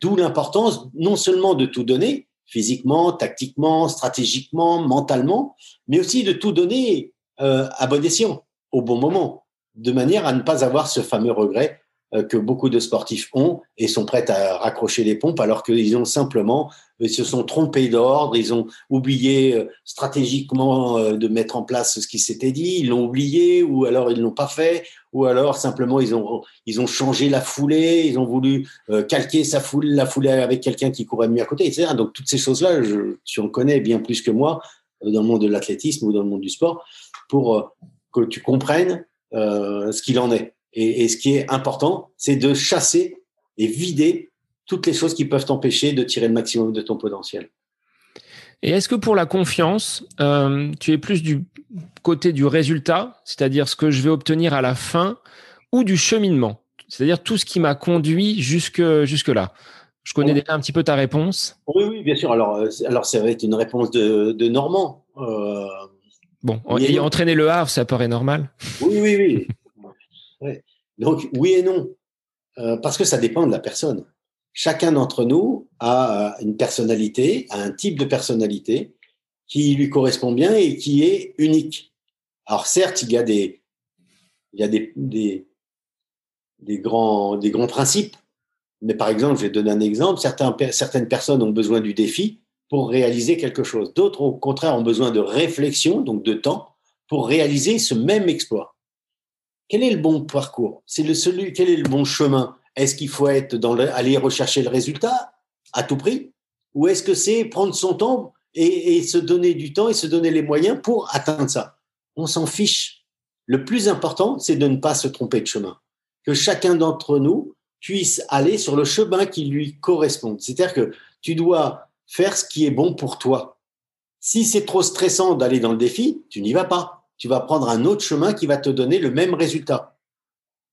B: D'où l'importance non seulement de tout donner, physiquement, tactiquement, stratégiquement, mentalement, mais aussi de tout donner euh, à bon escient, au bon moment, de manière à ne pas avoir ce fameux regret que beaucoup de sportifs ont et sont prêts à raccrocher les pompes alors qu'ils ont simplement ils se sont trompés d'ordre, ils ont oublié euh, stratégiquement euh, de mettre en place ce qui s'était dit, ils l'ont oublié ou alors ils l'ont pas fait ou alors simplement ils ont ils ont changé la foulée, ils ont voulu calquer sa foule la foulée avec quelqu'un qui courait mieux à côté, etc. Donc toutes ces choses là, tu en connais bien plus que moi dans le monde de l'athlétisme ou dans le monde du sport pour que tu comprennes ce qu'il en est. Et, ce qui est important, c'est de chasser et vider toutes les choses qui peuvent t'empêcher de tirer le maximum de ton potentiel.
C: Et est-ce que pour la confiance, euh, tu es plus du côté du résultat, c'est-à-dire ce que je vais obtenir à la fin, ou du cheminement, c'est-à-dire tout ce qui m'a conduit jusque, jusque là Je connais déjà un petit peu ta réponse.
B: Oui, oui, bien sûr. Alors, euh, alors ça va être une réponse de, de Normand.
C: Euh, bon, ayant entraîné le Havre, ça paraît normal.
B: Oui, oui, oui. Donc, oui et non, euh, parce que ça dépend de la personne. Chacun d'entre nous a euh, une personnalité, a un type de personnalité qui lui correspond bien et qui est unique. Alors certes, il y a des, grands, principes, mais par exemple, je vais donner un exemple. Certaines personnes ont besoin du défi pour réaliser quelque chose. D'autres, au contraire, ont besoin de réflexion, donc de temps, pour réaliser ce même exploit. Quel est le bon parcours? C'est le celui, quel est le bon chemin? Est-ce qu'il faut être dans aller rechercher le résultat à tout prix? Ou est-ce que c'est prendre son temps et, et, se donner du temps et se donner les moyens pour atteindre ça? On s'en fiche. Le plus important, c'est de ne pas se tromper de chemin. Que chacun d'entre nous puisse aller sur le chemin qui lui correspond. C'est-à-dire que tu dois faire ce qui est bon pour toi. Si c'est trop stressant d'aller dans le défi, tu n'y vas pas. Tu vas prendre un autre chemin qui va te donner le même résultat.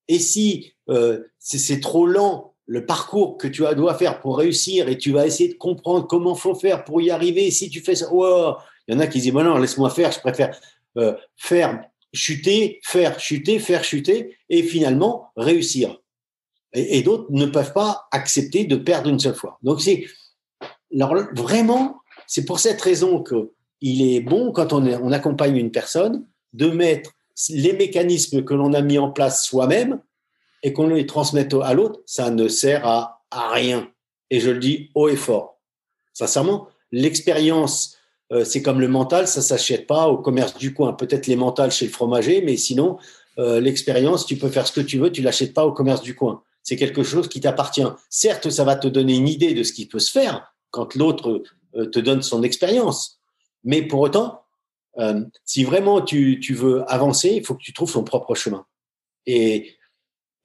B: Et si euh, c'est trop lent le parcours que tu dois faire pour réussir et tu vas essayer de comprendre comment faut faire pour y arriver, si tu fais ça, il y en a qui disent bon non, laisse-moi faire, je préfère euh, faire chuter, faire chuter, faire chuter et finalement réussir et, d'autres ne peuvent pas accepter de perdre une seule fois. Donc c'est vraiment, c'est pour cette raison qu'il est bon quand on accompagne une personne de mettre les mécanismes que l'on a mis en place soi-même et qu'on les transmette à l'autre, ça ne sert à, rien. Et je le dis haut et fort. Sincèrement, l'expérience, euh, c'est comme le mental, ça s'achète pas au commerce du coin. Peut-être les mentales chez le fromager, mais sinon, euh, l'expérience, tu peux faire ce que tu veux, tu l'achètes pas au commerce du coin c'est quelque chose qui t'appartient. Certes, ça va te donner une idée de ce qui peut se faire quand l'autre euh, te donne son expérience. Mais pour autant, euh, si vraiment tu, veux avancer, il faut que tu trouves ton propre chemin. Et,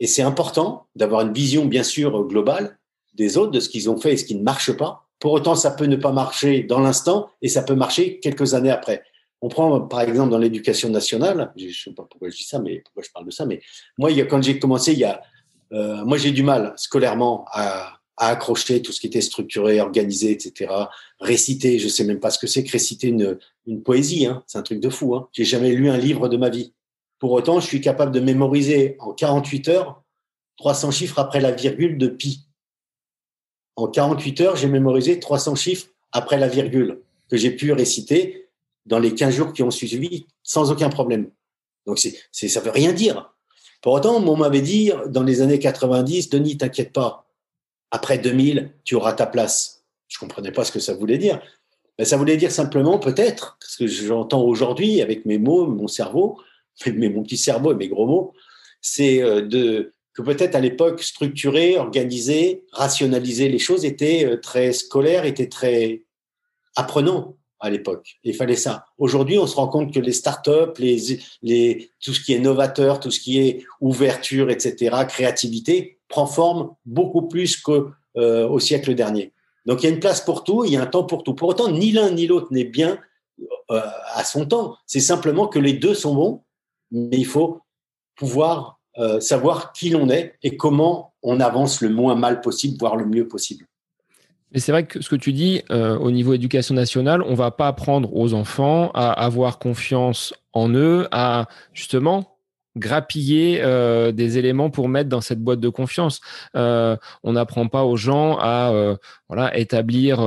B: c'est important d'avoir une vision, bien sûr, globale des autres, de ce qu'ils ont fait et ce qui ne marche pas. Pour autant, ça peut ne pas marcher dans l'instant et ça peut marcher quelques années après. On prend par exemple dans l'éducation nationale, je ne sais pas pourquoi je dis ça, mais pourquoi je parle de ça, mais moi, quand j'ai commencé euh, moi, j'ai du mal scolairement à, accrocher tout ce qui était structuré, organisé, etc. Réciter, je sais même pas ce que c'est que réciter une, une poésie. Hein. C'est un truc de fou. Hein. J'ai jamais lu un livre de ma vie. Pour autant, je suis capable de mémoriser en 48 heures 300 chiffres après la virgule de pi. En 48 heures, j'ai mémorisé 300 chiffres après la virgule que j'ai pu réciter dans les 15 jours qui ont suivi sans aucun problème. Donc, c'est, c'est, ça veut rien dire. Pour autant, on m'avait dit dans les années 90, Denis, t'inquiète pas, après 2000, tu auras ta place. Je comprenais pas ce que ça voulait dire. Mais ça voulait dire simplement, peut-être, parce que j'entends aujourd'hui avec mes mots, mon cerveau, mais mon petit cerveau et mes gros mots, c'est euh, que peut-être à l'époque structurer, organiser, rationaliser les choses était euh, très scolaire, était très apprenant à l'époque. Il fallait ça. Aujourd'hui, on se rend compte que les startups, les, les, tout ce qui est novateur, tout ce qui est ouverture, etc., créativité, prend forme beaucoup plus qu'au euh, siècle dernier. Donc, il y a une place pour tout, il y a un temps pour tout. Pour autant, ni l'un ni l'autre n'est bien euh, à son temps. C'est simplement que les deux sont bons, mais il faut pouvoir euh, savoir qui l'on est et comment on avance le moins mal possible, voire le mieux possible.
C: Mais c'est vrai que ce que tu dis euh, au niveau éducation nationale, on va pas apprendre aux enfants à avoir confiance en eux, à justement grappiller euh, des éléments pour mettre dans cette boîte de confiance. Euh, on n'apprend pas aux gens à euh, voilà établir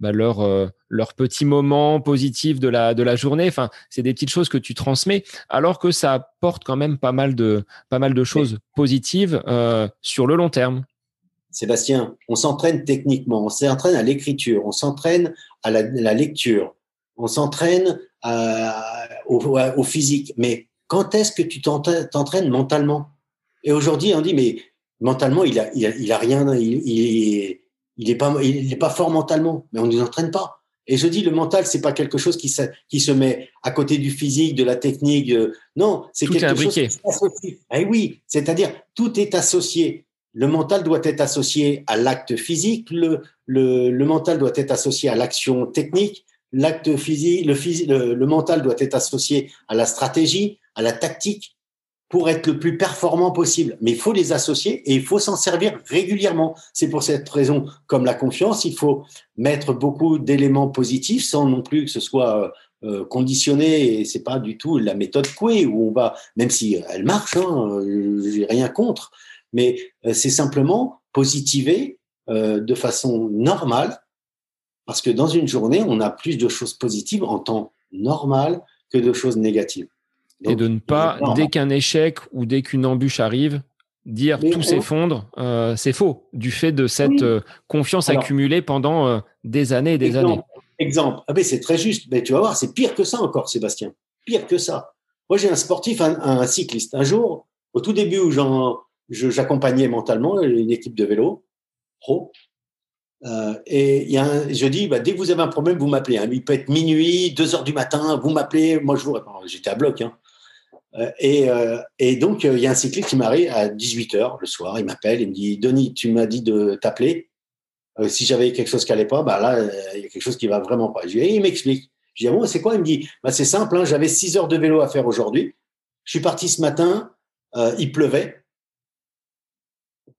C: bah, leur leur petit moment positif de la de la journée. Enfin, c'est des petites choses que tu transmets, alors que ça apporte quand même pas mal de pas mal de choses positives sur le long terme.
B: Sébastien, on s'entraîne techniquement, on s'entraîne à l'écriture, on s'entraîne à la, lecture, on s'entraîne au, physique. Mais quand est-ce que tu t'entraînes mentalement? Et aujourd'hui, on dit, mais mentalement, il a, il a, rien, il, il, est pas, il est pas fort mentalement, mais on ne nous entraîne pas. Et je dis, le mental, c'est pas quelque chose qui se, qui se met à côté du physique, de la technique. Euh, non, c'est quelque chose qui s'associe. Eh oui, c'est-à-dire tout est associé. Le mental doit être associé à l'acte physique, le, le, le, mental doit être associé à l'action technique, l'acte physique, le, le, mental doit être associé à la stratégie, à la tactique, pour être le plus performant possible. Mais il faut les associer et il faut s'en servir régulièrement. C'est pour cette raison, comme la confiance, il faut mettre beaucoup d'éléments positifs sans non plus que ce soit euh, conditionné. Et c'est pas du tout la méthode Coué où on va, même si elle marche, hein, j'ai rien contre mais euh, c'est simplement positiver euh, de façon normale, parce que dans une journée, on a plus de choses positives en temps normal que de choses négatives.
C: Et de ne pas, dès qu'un échec ou dès qu'une embûche arrive, dire tout s'effondre, euh, c'est faux, du fait de cette confiance accumulée pendant des années et des
B: années.
C: Exemple,
B: ah ben c'est très juste, mais tu vas voir, c'est pire que ça encore, Sébastien, pire que ça. Moi, j'ai un sportif, un cycliste. Un jour, au tout début où j'accompagnais mentalement une équipe de vélo pro. Euh, et y a un, je dis, bah, dès que vous avez un problème, vous m'appelez. Hein. Il peut être minuit, 2 heures du matin, vous m'appelez, moi je vous réponds. J'étais à bloc. Hein. Euh, et, euh, et, donc, il y a un cycliste qui m'arrive à 18 heures le soir. Il m'appelle, il me dit, Denis, tu m'as dit de t'appeler. si j'avais quelque chose qui n'allait pas, bah là, il y a quelque chose qui va vraiment pas. Je il m'explique. Je dis, ah bon, c'est quoi? Il me dit, bah, c'est simple, hein, j'avais 6 heures de vélo à faire aujourd'hui. Je suis parti ce matin, il pleuvait.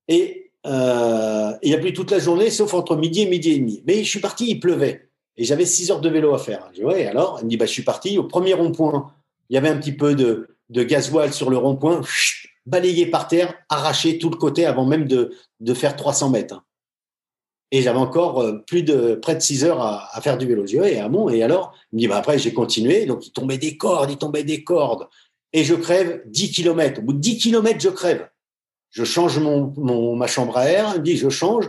B: Et euh, il a plu toute la journée, sauf entre midi et midi et demi. Mais je suis parti, il pleuvait. Et j'avais six heures de vélo à faire. Je dis, ouais, alors? Il me dit, bah, je suis parti. Au premier rond-point, il y avait un petit peu de, de gasoil sur le rond-point, balayé par terre, arraché tout le côté avant même de, de faire 300 mètres. Et j'avais encore euh, plus de près de 6 heures à, faire du vélo. Je dis, ouais, et alors Il me dit, bah, après, j'ai continué. Donc, il tombait des cordes, il tombait des cordes. Et je crève 10 km. Au bout de 10 km, je crève je change mon, mon, ma chambre à air, il me dit je change,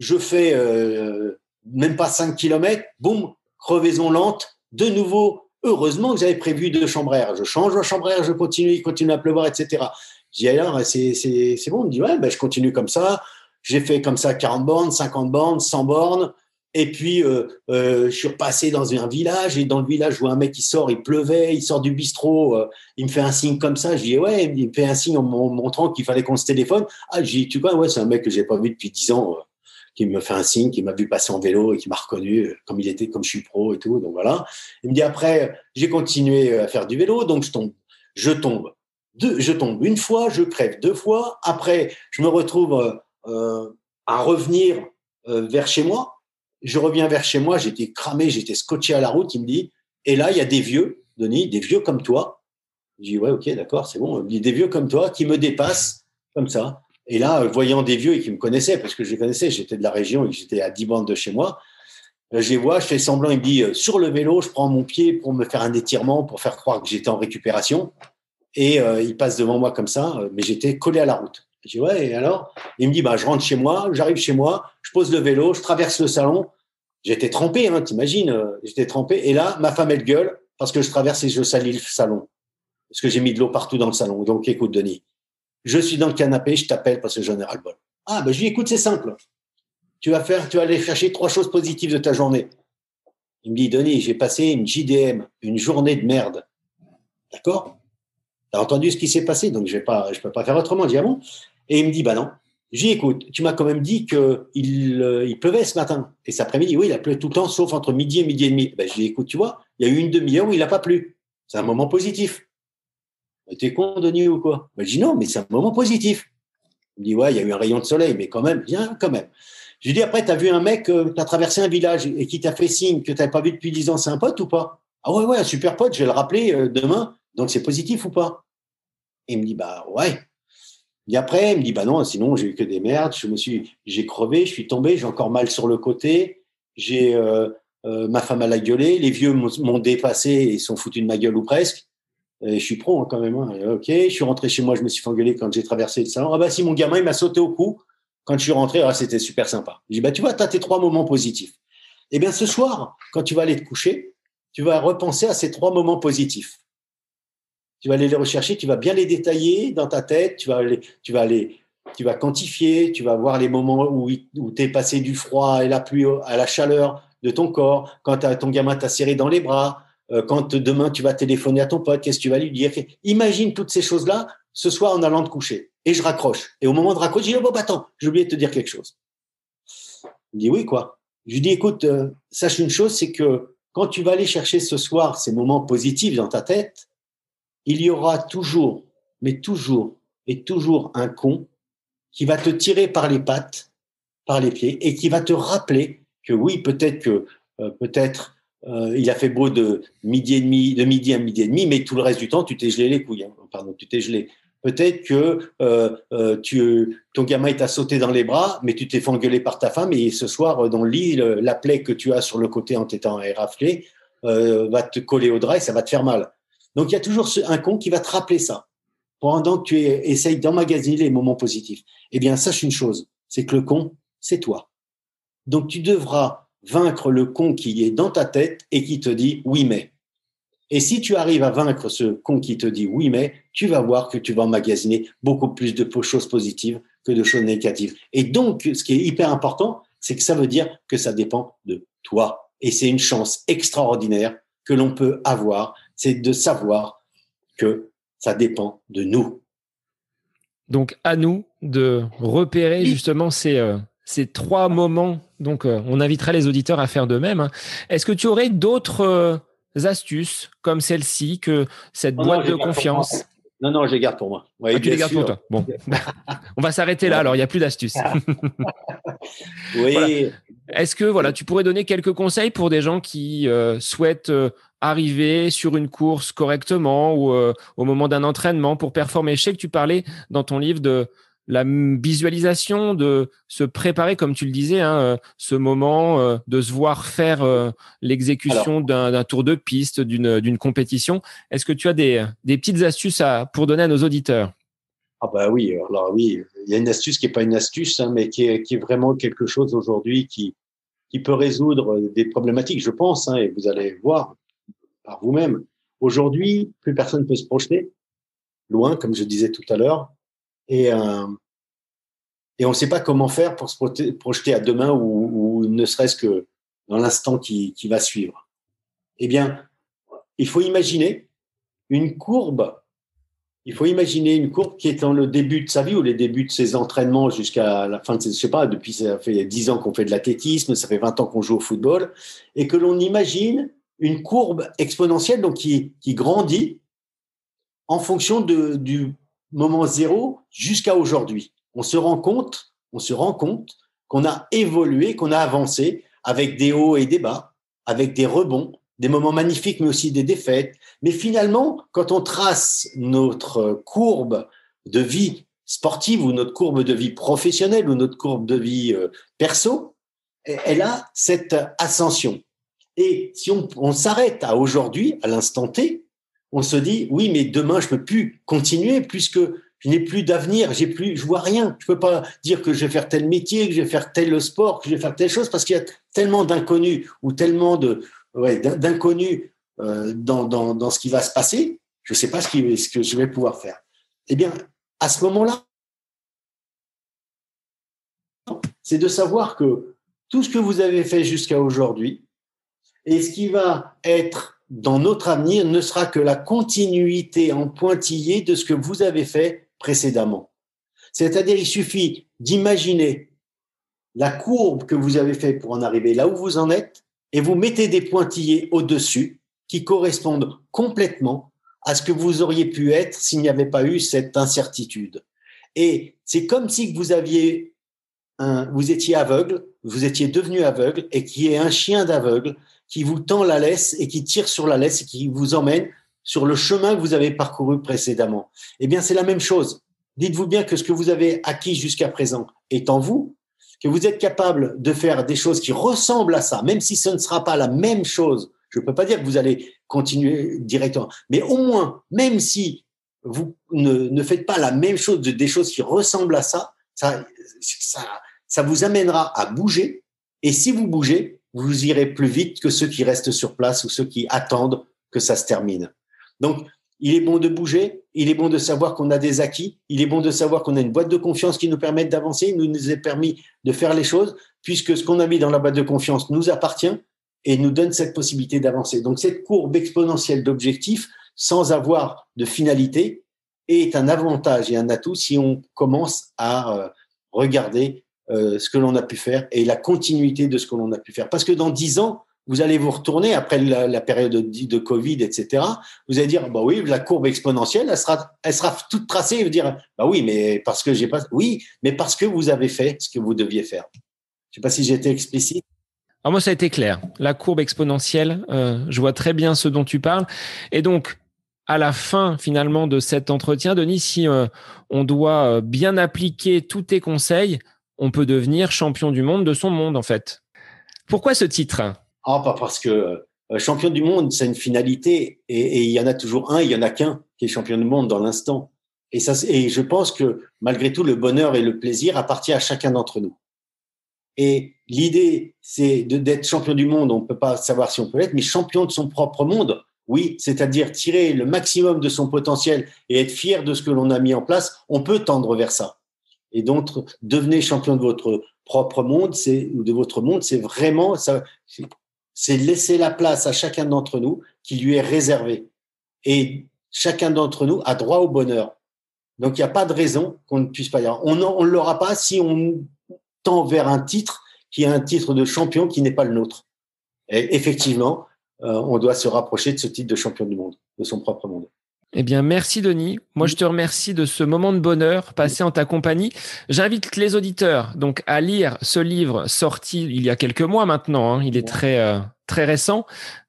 B: je fais euh, même pas 5 km, boum, crevaison lente, de nouveau, heureusement que j'avais prévu deux chambres à air. Je change ma chambre à air, je continue, il continue à pleuvoir, etc. Je dis alors, c'est, c'est, bon, il me dit ouais, ben, je continue comme ça. J'ai fait comme ça 40 bornes, 50 bornes, 100 bornes. Et puis, euh, euh, je suis repassé dans un village et dans le village, je vois un mec qui sort, il pleuvait, il sort du bistrot, euh, il me fait un signe comme ça. Je dis, ouais, il me fait un signe en montrant qu'il fallait qu'on se téléphone. Ah, je dis, tu vois, ouais, c'est un mec que j'ai pas vu depuis dix ans, qui me fait un signe, qui m'a vu passer en vélo et qui m'a reconnu comme il était, comme je suis pro et tout. Donc voilà. Il me dit, après, j'ai continué à faire du vélo, donc je tombe. Je tombe. Je tombe une fois, je crève deux fois. Après, je me retrouve à revenir vers chez moi je reviens vers chez moi, j'étais cramé, j'étais scotché à la route. Il me dit, et là, il y a des vieux, Denis, des vieux comme toi. Je dis, ouais, ok, d'accord, c'est bon. Il me dit, des vieux comme toi qui me dépassent comme ça. Et là, voyant des vieux et qui me connaissaient, parce que je les connaissais, j'étais de la région et j'étais à 10 bandes de chez moi, euh, je les vois, je fais semblant, il me dit, euh, sur le vélo, je prends mon pied pour me faire un étirement, pour faire croire que j'étais en récupération. Et euh, il passe devant moi comme ça, mais j'étais collé à la route. Je dis, ouais, et alors? Il me dit, bah, je rentre chez moi, j'arrive chez moi, je pose le vélo, je traverse le salon. J'étais trempé, hein, t'imagines, euh, j'étais trempé. Et là, ma femme, elle gueule parce que je traverse et je salis le salon. Parce que j'ai mis de l'eau partout dans le salon. Donc, écoute, Denis, je suis dans le canapé, je t'appelle parce que j'en ai ras le bol. Ah, ben, je lui écoute, c'est simple. Tu vas faire, tu vas aller chercher trois choses positives de ta journée. Il me dit, Denis, j'ai passé une JDM, une journée de merde. D'accord? T'as entendu ce qui s'est passé, donc je vais pas, je peux pas faire autrement. Je dis, ah Et il me dit, bah non. J'ai écoute, tu m'as quand même dit qu'il euh, il pleuvait ce matin. Et cet après-midi, oui, il a plu tout le temps, sauf entre midi et midi et demi. Ben, je écoute, tu vois, il y a eu une demi-heure où il n'a pas plu. C'est un moment positif. T'es con, Denis, ou quoi? Ben, Je dis non, mais c'est un moment positif. Il me dit, ouais, il y a eu un rayon de soleil, mais quand même, bien, quand même. Je lui dis, après, tu as vu un mec, euh, tu as traversé un village et qui t'a fait signe que tu n'avais pas vu depuis dix ans, c'est un pote ou pas? Ah ouais, ouais, un super pote, je vais le rappeler euh, demain. Donc c'est positif ou pas? Il me dit, bah ouais. Et après, il me dit, bah non, sinon j'ai eu que des merdes. Je me suis, j'ai crevé, je suis tombé, j'ai encore mal sur le côté. J'ai, euh, ma femme a la gueulé, les vieux m'ont dépassé et sont foutus de ma gueule ou presque. Je suis pro hein, quand même. Hein. Ok, je suis rentré chez moi, je me suis fait quand j'ai traversé le salon. Ah bah si mon gamin il m'a sauté au cou quand je suis rentré, ah, c'était super sympa. Je dis bah tu vois, tu as tes trois moments positifs. Eh bien ce soir, quand tu vas aller te coucher, tu vas repenser à ces trois moments positifs tu vas aller les rechercher, tu vas bien les détailler dans ta tête, tu vas aller, tu vas aller, tu vas quantifier, tu vas voir les moments où, où tu es passé du froid et la pluie à la chaleur de ton corps, quand ton gamin t'a serré dans les bras, quand demain tu vas téléphoner à ton pote, qu'est-ce que tu vas lui dire? Imagine toutes ces choses-là ce soir en allant te coucher. Et je raccroche. Et au moment de raccrocher, je dis, oh, bah, attends, j'ai oublié de te dire quelque chose. Il dit, oui, quoi? Je lui dis, écoute, euh, sache une chose, c'est que quand tu vas aller chercher ce soir ces moments positifs dans ta tête, il y aura toujours, mais toujours et toujours un con qui va te tirer par les pattes, par les pieds, et qui va te rappeler que oui, peut-être que euh, peut-être euh, il a fait beau de midi et demi, de midi à midi et demi, mais tout le reste du temps, tu t'es gelé les couilles. Hein. Pardon, tu. Peut-être que euh, tu, ton gamin t'a sauté dans les bras, mais tu t'es fait par ta femme et ce soir, dans le lit, la plaie que tu as sur le côté en t'étant éraflé va te coller au drap et ça va te faire mal. Donc il y a toujours un con qui va te rappeler ça pendant que tu essayes d'emmagasiner les moments positifs. Eh bien, sache une chose, c'est que le con, c'est toi. Donc tu devras vaincre le con qui est dans ta tête et qui te dit oui mais. Et si tu arrives à vaincre ce con qui te dit oui, mais tu vas voir que tu vas emmagasiner beaucoup plus de choses positives que de choses négatives. Et donc, ce qui est hyper important, c'est que ça veut dire que ça dépend de toi. Et c'est une chance extraordinaire que l'on peut avoir, c'est de savoir que ça dépend de nous.
C: Donc, à nous de repérer justement ces, euh, ces trois moments. Donc, euh, on invitera les auditeurs à faire de même. Hein. Est-ce que tu aurais d'autres euh, astuces comme celle-ci que cette boîte de confiance?
B: non, non, je les garde pour moi.
C: ah, tu les gardes pour toi. Bon, on va s'arrêter là. Alors, il n'y a plus d'astuces.
B: oui.
C: Est-ce que voilà, tu pourrais donner quelques conseils pour des gens qui euh, souhaitent arriver sur une course correctement ou au moment d'un entraînement pour performer? Je sais que tu parlais dans ton livre de la visualisation, de se préparer, comme tu le disais, hein, euh, ce moment, euh, de se voir faire euh, l'exécution d'un tour de piste, d'une compétition. Est-ce que tu as des, des petites astuces à, pour donner à nos auditeurs?
B: Ah bah oui, alors oui, il y a une astuce qui n'est pas une astuce, hein, mais qui est, qui est, vraiment quelque chose aujourd'hui qui, qui peut résoudre des problématiques, je pense, hein, et vous allez voir par vous-même. Aujourd'hui, plus personne ne peut se projeter loin, comme je disais tout à l'heure et, euh, et on ne sait pas comment faire pour se projeter à demain ou, ne serait-ce que dans l'instant qui, va suivre. Eh bien, il faut imaginer une courbe. Il faut imaginer une courbe qui est dans le début de sa vie ou les débuts de ses entraînements jusqu'à la fin de ses, je sais pas, depuis ça fait 10 ans qu'on fait de l'athlétisme, ça fait 20 ans qu'on joue au football, et que l'on imagine une courbe exponentielle donc qui, qui grandit en fonction de, du moment zéro jusqu'à aujourd'hui. On se rend compte, on se rend compte qu'on a évolué, qu'on a avancé avec des hauts et des bas, avec des rebonds, des moments magnifiques, mais aussi des défaites. Mais finalement, quand on trace notre courbe de vie sportive ou notre courbe de vie professionnelle ou notre courbe de vie euh, perso, elle a cette ascension. Et si on, on s'arrête à aujourd'hui, à l'instant T, on se dit oui, mais demain je peux plus continuer puisque je n'ai plus d'avenir, j'ai plus, je vois rien. Je peux pas dire que je vais faire tel métier, que je vais faire tel sport, que je vais faire telle chose parce qu'il y a tellement d'inconnus ou tellement de d'inconnus euh, dans, dans, dans, ce qui va se passer. Je sais pas ce, ce que je vais pouvoir faire. Eh bien, à ce moment-là, c'est de savoir que tout ce que vous avez fait jusqu'à aujourd'hui et ce qui va être dans notre avenir ne sera que la continuité en pointillé de ce que vous avez fait précédemment. C'est-à-dire, il suffit d'imaginer la courbe que vous avez fait pour en arriver là où vous en êtes et vous mettez des pointillés au-dessus qui correspondent complètement à ce que vous auriez pu être s'il n'y avait pas eu cette incertitude. Et c'est comme si vous aviez un, vous étiez aveugle, vous étiez devenu aveugle et qui est un chien d'aveugle qui vous tend la laisse et qui tire sur la laisse et qui vous emmène sur le chemin que vous avez parcouru précédemment. Eh bien, c'est la même chose. Dites-vous bien que ce que vous avez acquis jusqu'à présent est en vous, que vous êtes capable de faire des choses qui ressemblent à ça, même si ce ne sera pas la même chose. Je ne peux pas dire que vous allez continuer directement, mais au moins, même si vous ne, faites pas la même chose, des choses qui ressemblent à ça, ça vous amènera à bouger. Et si vous bougez, vous irez plus vite que ceux qui restent sur place ou ceux qui attendent que ça se termine. Donc, il est bon de bouger, il est bon de savoir qu'on a des acquis, il est bon de savoir qu'on a une boîte de confiance qui nous permet d'avancer, nous nous a permis de faire les choses, puisque ce qu'on a mis dans la boîte de confiance nous appartient et nous donne cette possibilité d'avancer. Donc cette courbe exponentielle d'objectifs, sans avoir de finalité, est un avantage et un atout si on commence à euh, regarder euh, ce que l'on a pu faire et la continuité de ce que l'on a pu faire. Parce que dans dix ans, vous allez vous retourner après la, période de, Covid, etc. Vous allez dire, bah oui, la courbe exponentielle, elle sera, elle sera toute tracée. Et vous dire, bah oui, mais parce que j'ai pas, oui, mais parce que vous avez fait ce que vous deviez faire. Je sais pas si été explicite.
C: Alors ah, moi, ça a été clair. La courbe exponentielle, euh, je vois très bien ce dont tu parles. Et donc, à la fin finalement de cet entretien, Denis, si euh, on doit bien appliquer tous tes conseils, on peut devenir champion du monde de son monde, en fait. Pourquoi ce titre?
B: Ah, pas parce que euh, champion du monde, c'est une finalité, et, il y en a toujours un, il y en a qu'un qui est champion du monde dans l'instant. Et, ça, et je pense que malgré tout, le bonheur et le plaisir appartiennent à chacun d'entre nous. Et l'idée, c'est d'être champion du monde. On ne peut pas savoir si on peut l'être, mais champion de son propre monde. oui, c'est-à-dire tirer le maximum de son potentiel et être fier de ce que l'on a mis en place, on peut tendre vers ça. Et donc, devenez champion de votre propre monde, c'est ou de votre monde, c'est vraiment ça, c'est laisser la place à chacun d'entre nous qui lui est réservée. Et chacun d'entre nous a droit au bonheur. Donc, il n'y a pas de raison qu'on ne puisse pas y avoir. On ne l'aura pas si on tend vers un titre qui est un titre de champion qui n'est pas le nôtre. Et effectivement, euh, on doit se rapprocher de ce titre de champion du monde, de son propre monde.
C: Eh bien, merci Denis. Moi, je te remercie de ce moment de bonheur passé en ta compagnie. J'invite les auditeurs donc à lire ce livre sorti il y a quelques mois maintenant. Hein. Il est très euh, très récent.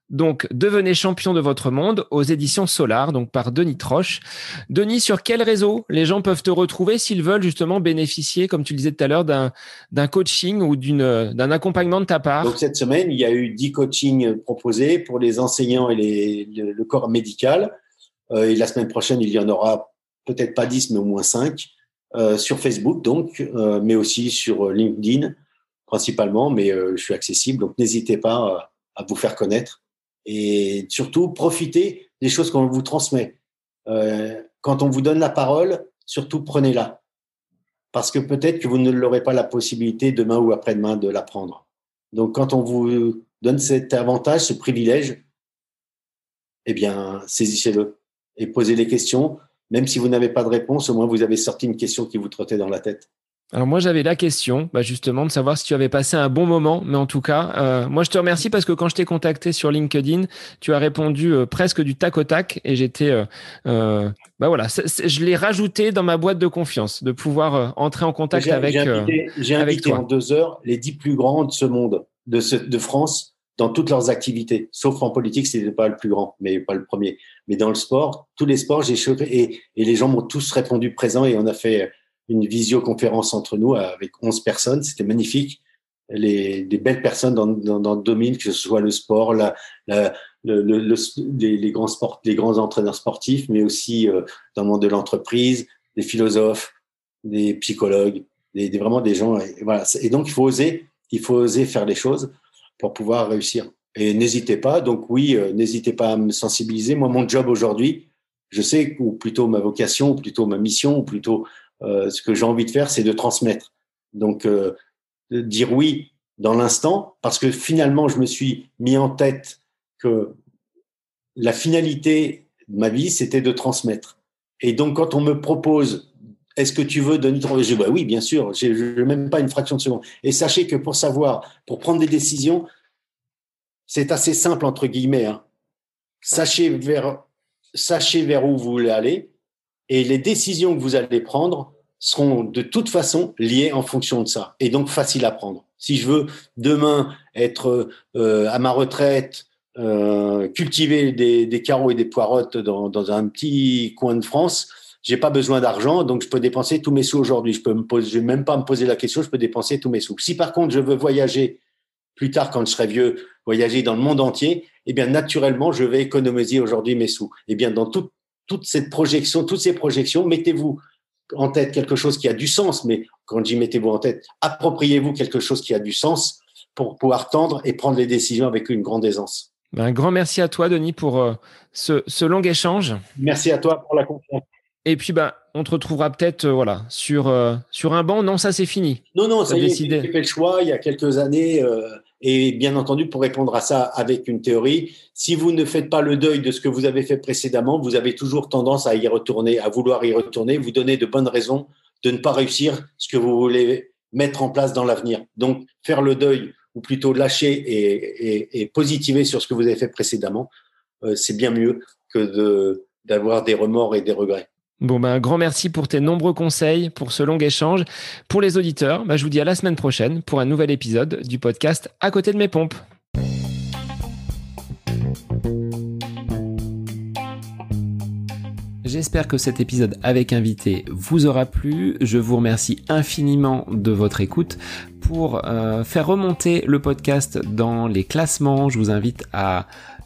C: Donc, devenez champion de votre monde aux éditions Solar, donc par Denis Troche. Denis, sur quel réseau les gens peuvent te retrouver s'ils veulent justement bénéficier, comme tu le disais tout à l'heure, d'un, d'un coaching ou d'une, d'un accompagnement de ta part?
B: Donc, cette semaine, il y a eu 10 coachings proposés pour les enseignants et les, le, corps médical. Euh, et la semaine prochaine, il y en aura peut-être pas 10, mais au moins 5 euh, sur Facebook, donc, euh, mais aussi sur LinkedIn principalement. Mais je suis accessible, donc n'hésitez pas à vous faire connaître et surtout profitez des choses qu'on vous transmet. Euh, quand on vous donne la parole, surtout prenez-la. Parce que peut-être que vous ne l'aurez pas la possibilité demain ou après-demain de l'apprendre. Donc quand on vous donne cet avantage, ce privilège, eh bien, saisissez-le et posez les questions. Même si vous n'avez pas de réponse, au moins vous avez sorti une question qui vous trottait dans la tête.
C: Alors moi j'avais la question, bah justement de savoir si tu avais passé un bon moment, mais en tout cas, euh, moi je te remercie parce que quand je t'ai contacté sur LinkedIn, tu as répondu euh, presque du tac au tac et j'étais, euh, bah voilà, je l'ai rajouté dans ma boîte de confiance de pouvoir entrer en contact avec. J'ai
B: invité, j'ai invité en deux heures les dix plus grands de ce monde, de, ce, de France, dans toutes leurs activités, sauf en politique, c'était pas le plus grand, mais pas le premier. Mais dans le sport, tous les sports, j'ai chauffé et, les gens m'ont tous répondu présent et on a fait une visioconférence entre nous avec 11 personnes. C'était magnifique. Les, des belles personnes dans, dans, dans, le domaine, que ce soit le sport, les, grands sports, les grands entraîneurs sportifs, mais aussi euh, dans le monde de l'entreprise, des philosophes, des psychologues, des, vraiment des gens. Et, et donc, il faut oser, il faut oser faire les choses pour pouvoir réussir. Et n'hésitez pas. Donc oui, euh, n'hésitez pas à me sensibiliser. Moi, mon job aujourd'hui, je sais, ou plutôt ma vocation, ou plutôt ma mission, ou plutôt euh, ce que j'ai envie de faire, c'est de transmettre. Donc, euh, dire oui dans l'instant, parce que finalement, je me suis mis en tête que la finalité de ma vie, c'était de transmettre. Et donc, quand on me propose, est-ce que tu veux donner ton... Dis, bah oui, bien sûr, je n'ai même pas une fraction de seconde. Et sachez que pour savoir, pour prendre des décisions, c'est assez simple, entre guillemets. Hein. Sachez, vers, où vous voulez aller et les décisions que vous allez prendre seront de toute façon liées en fonction de ça, et donc facile à prendre. Si je veux demain être euh, à ma retraite, euh, cultiver des, carreaux et des poireaux dans, dans, un petit coin de France, j'ai pas besoin d'argent, donc je peux dépenser tous mes sous aujourd'hui. Je peux me poser, je vais même pas me poser la question, je peux dépenser tous mes sous. Si par contre je veux voyager plus tard quand je serai vieux, voyager dans le monde entier, eh bien naturellement je vais économiser aujourd'hui mes sous. Eh bien dans toute toute cette projection, toutes ces projections, mettez-vous en tête quelque chose qui a du sens, mais quand j'y mettez-vous en tête, appropriez-vous quelque chose qui a du sens pour pouvoir tendre et prendre les décisions avec une grande aisance.
C: Ben, un grand merci à toi, Denis, pour euh, ce, long échange.
B: Merci à toi pour la confiance.
C: Et puis, ben, on te retrouvera peut-être euh, voilà, sur, euh, sur un banc. Non, ça, c'est fini.
B: Non, non, ça y est, j'ai fait le choix il y a quelques années. Et bien entendu, pour répondre à ça avec une théorie, si vous ne faites pas le deuil de ce que vous avez fait précédemment, vous avez toujours tendance à y retourner, à vouloir y retourner, vous donner de bonnes raisons de ne pas réussir ce que vous voulez mettre en place dans l'avenir. Donc, faire le deuil, ou plutôt lâcher et, et, positiver sur ce que vous avez fait précédemment, euh, c'est bien mieux que d'avoir des remords et des regrets.
C: Bon, ben, un grand merci pour tes nombreux conseils, pour ce long échange. Pour les auditeurs, ben, je vous dis à la semaine prochaine pour un nouvel épisode du podcast À côté de mes pompes. J'espère que cet épisode avec invité vous aura plu. Je vous remercie infiniment de votre écoute. Pour euh, faire remonter le podcast dans les classements, je vous invite à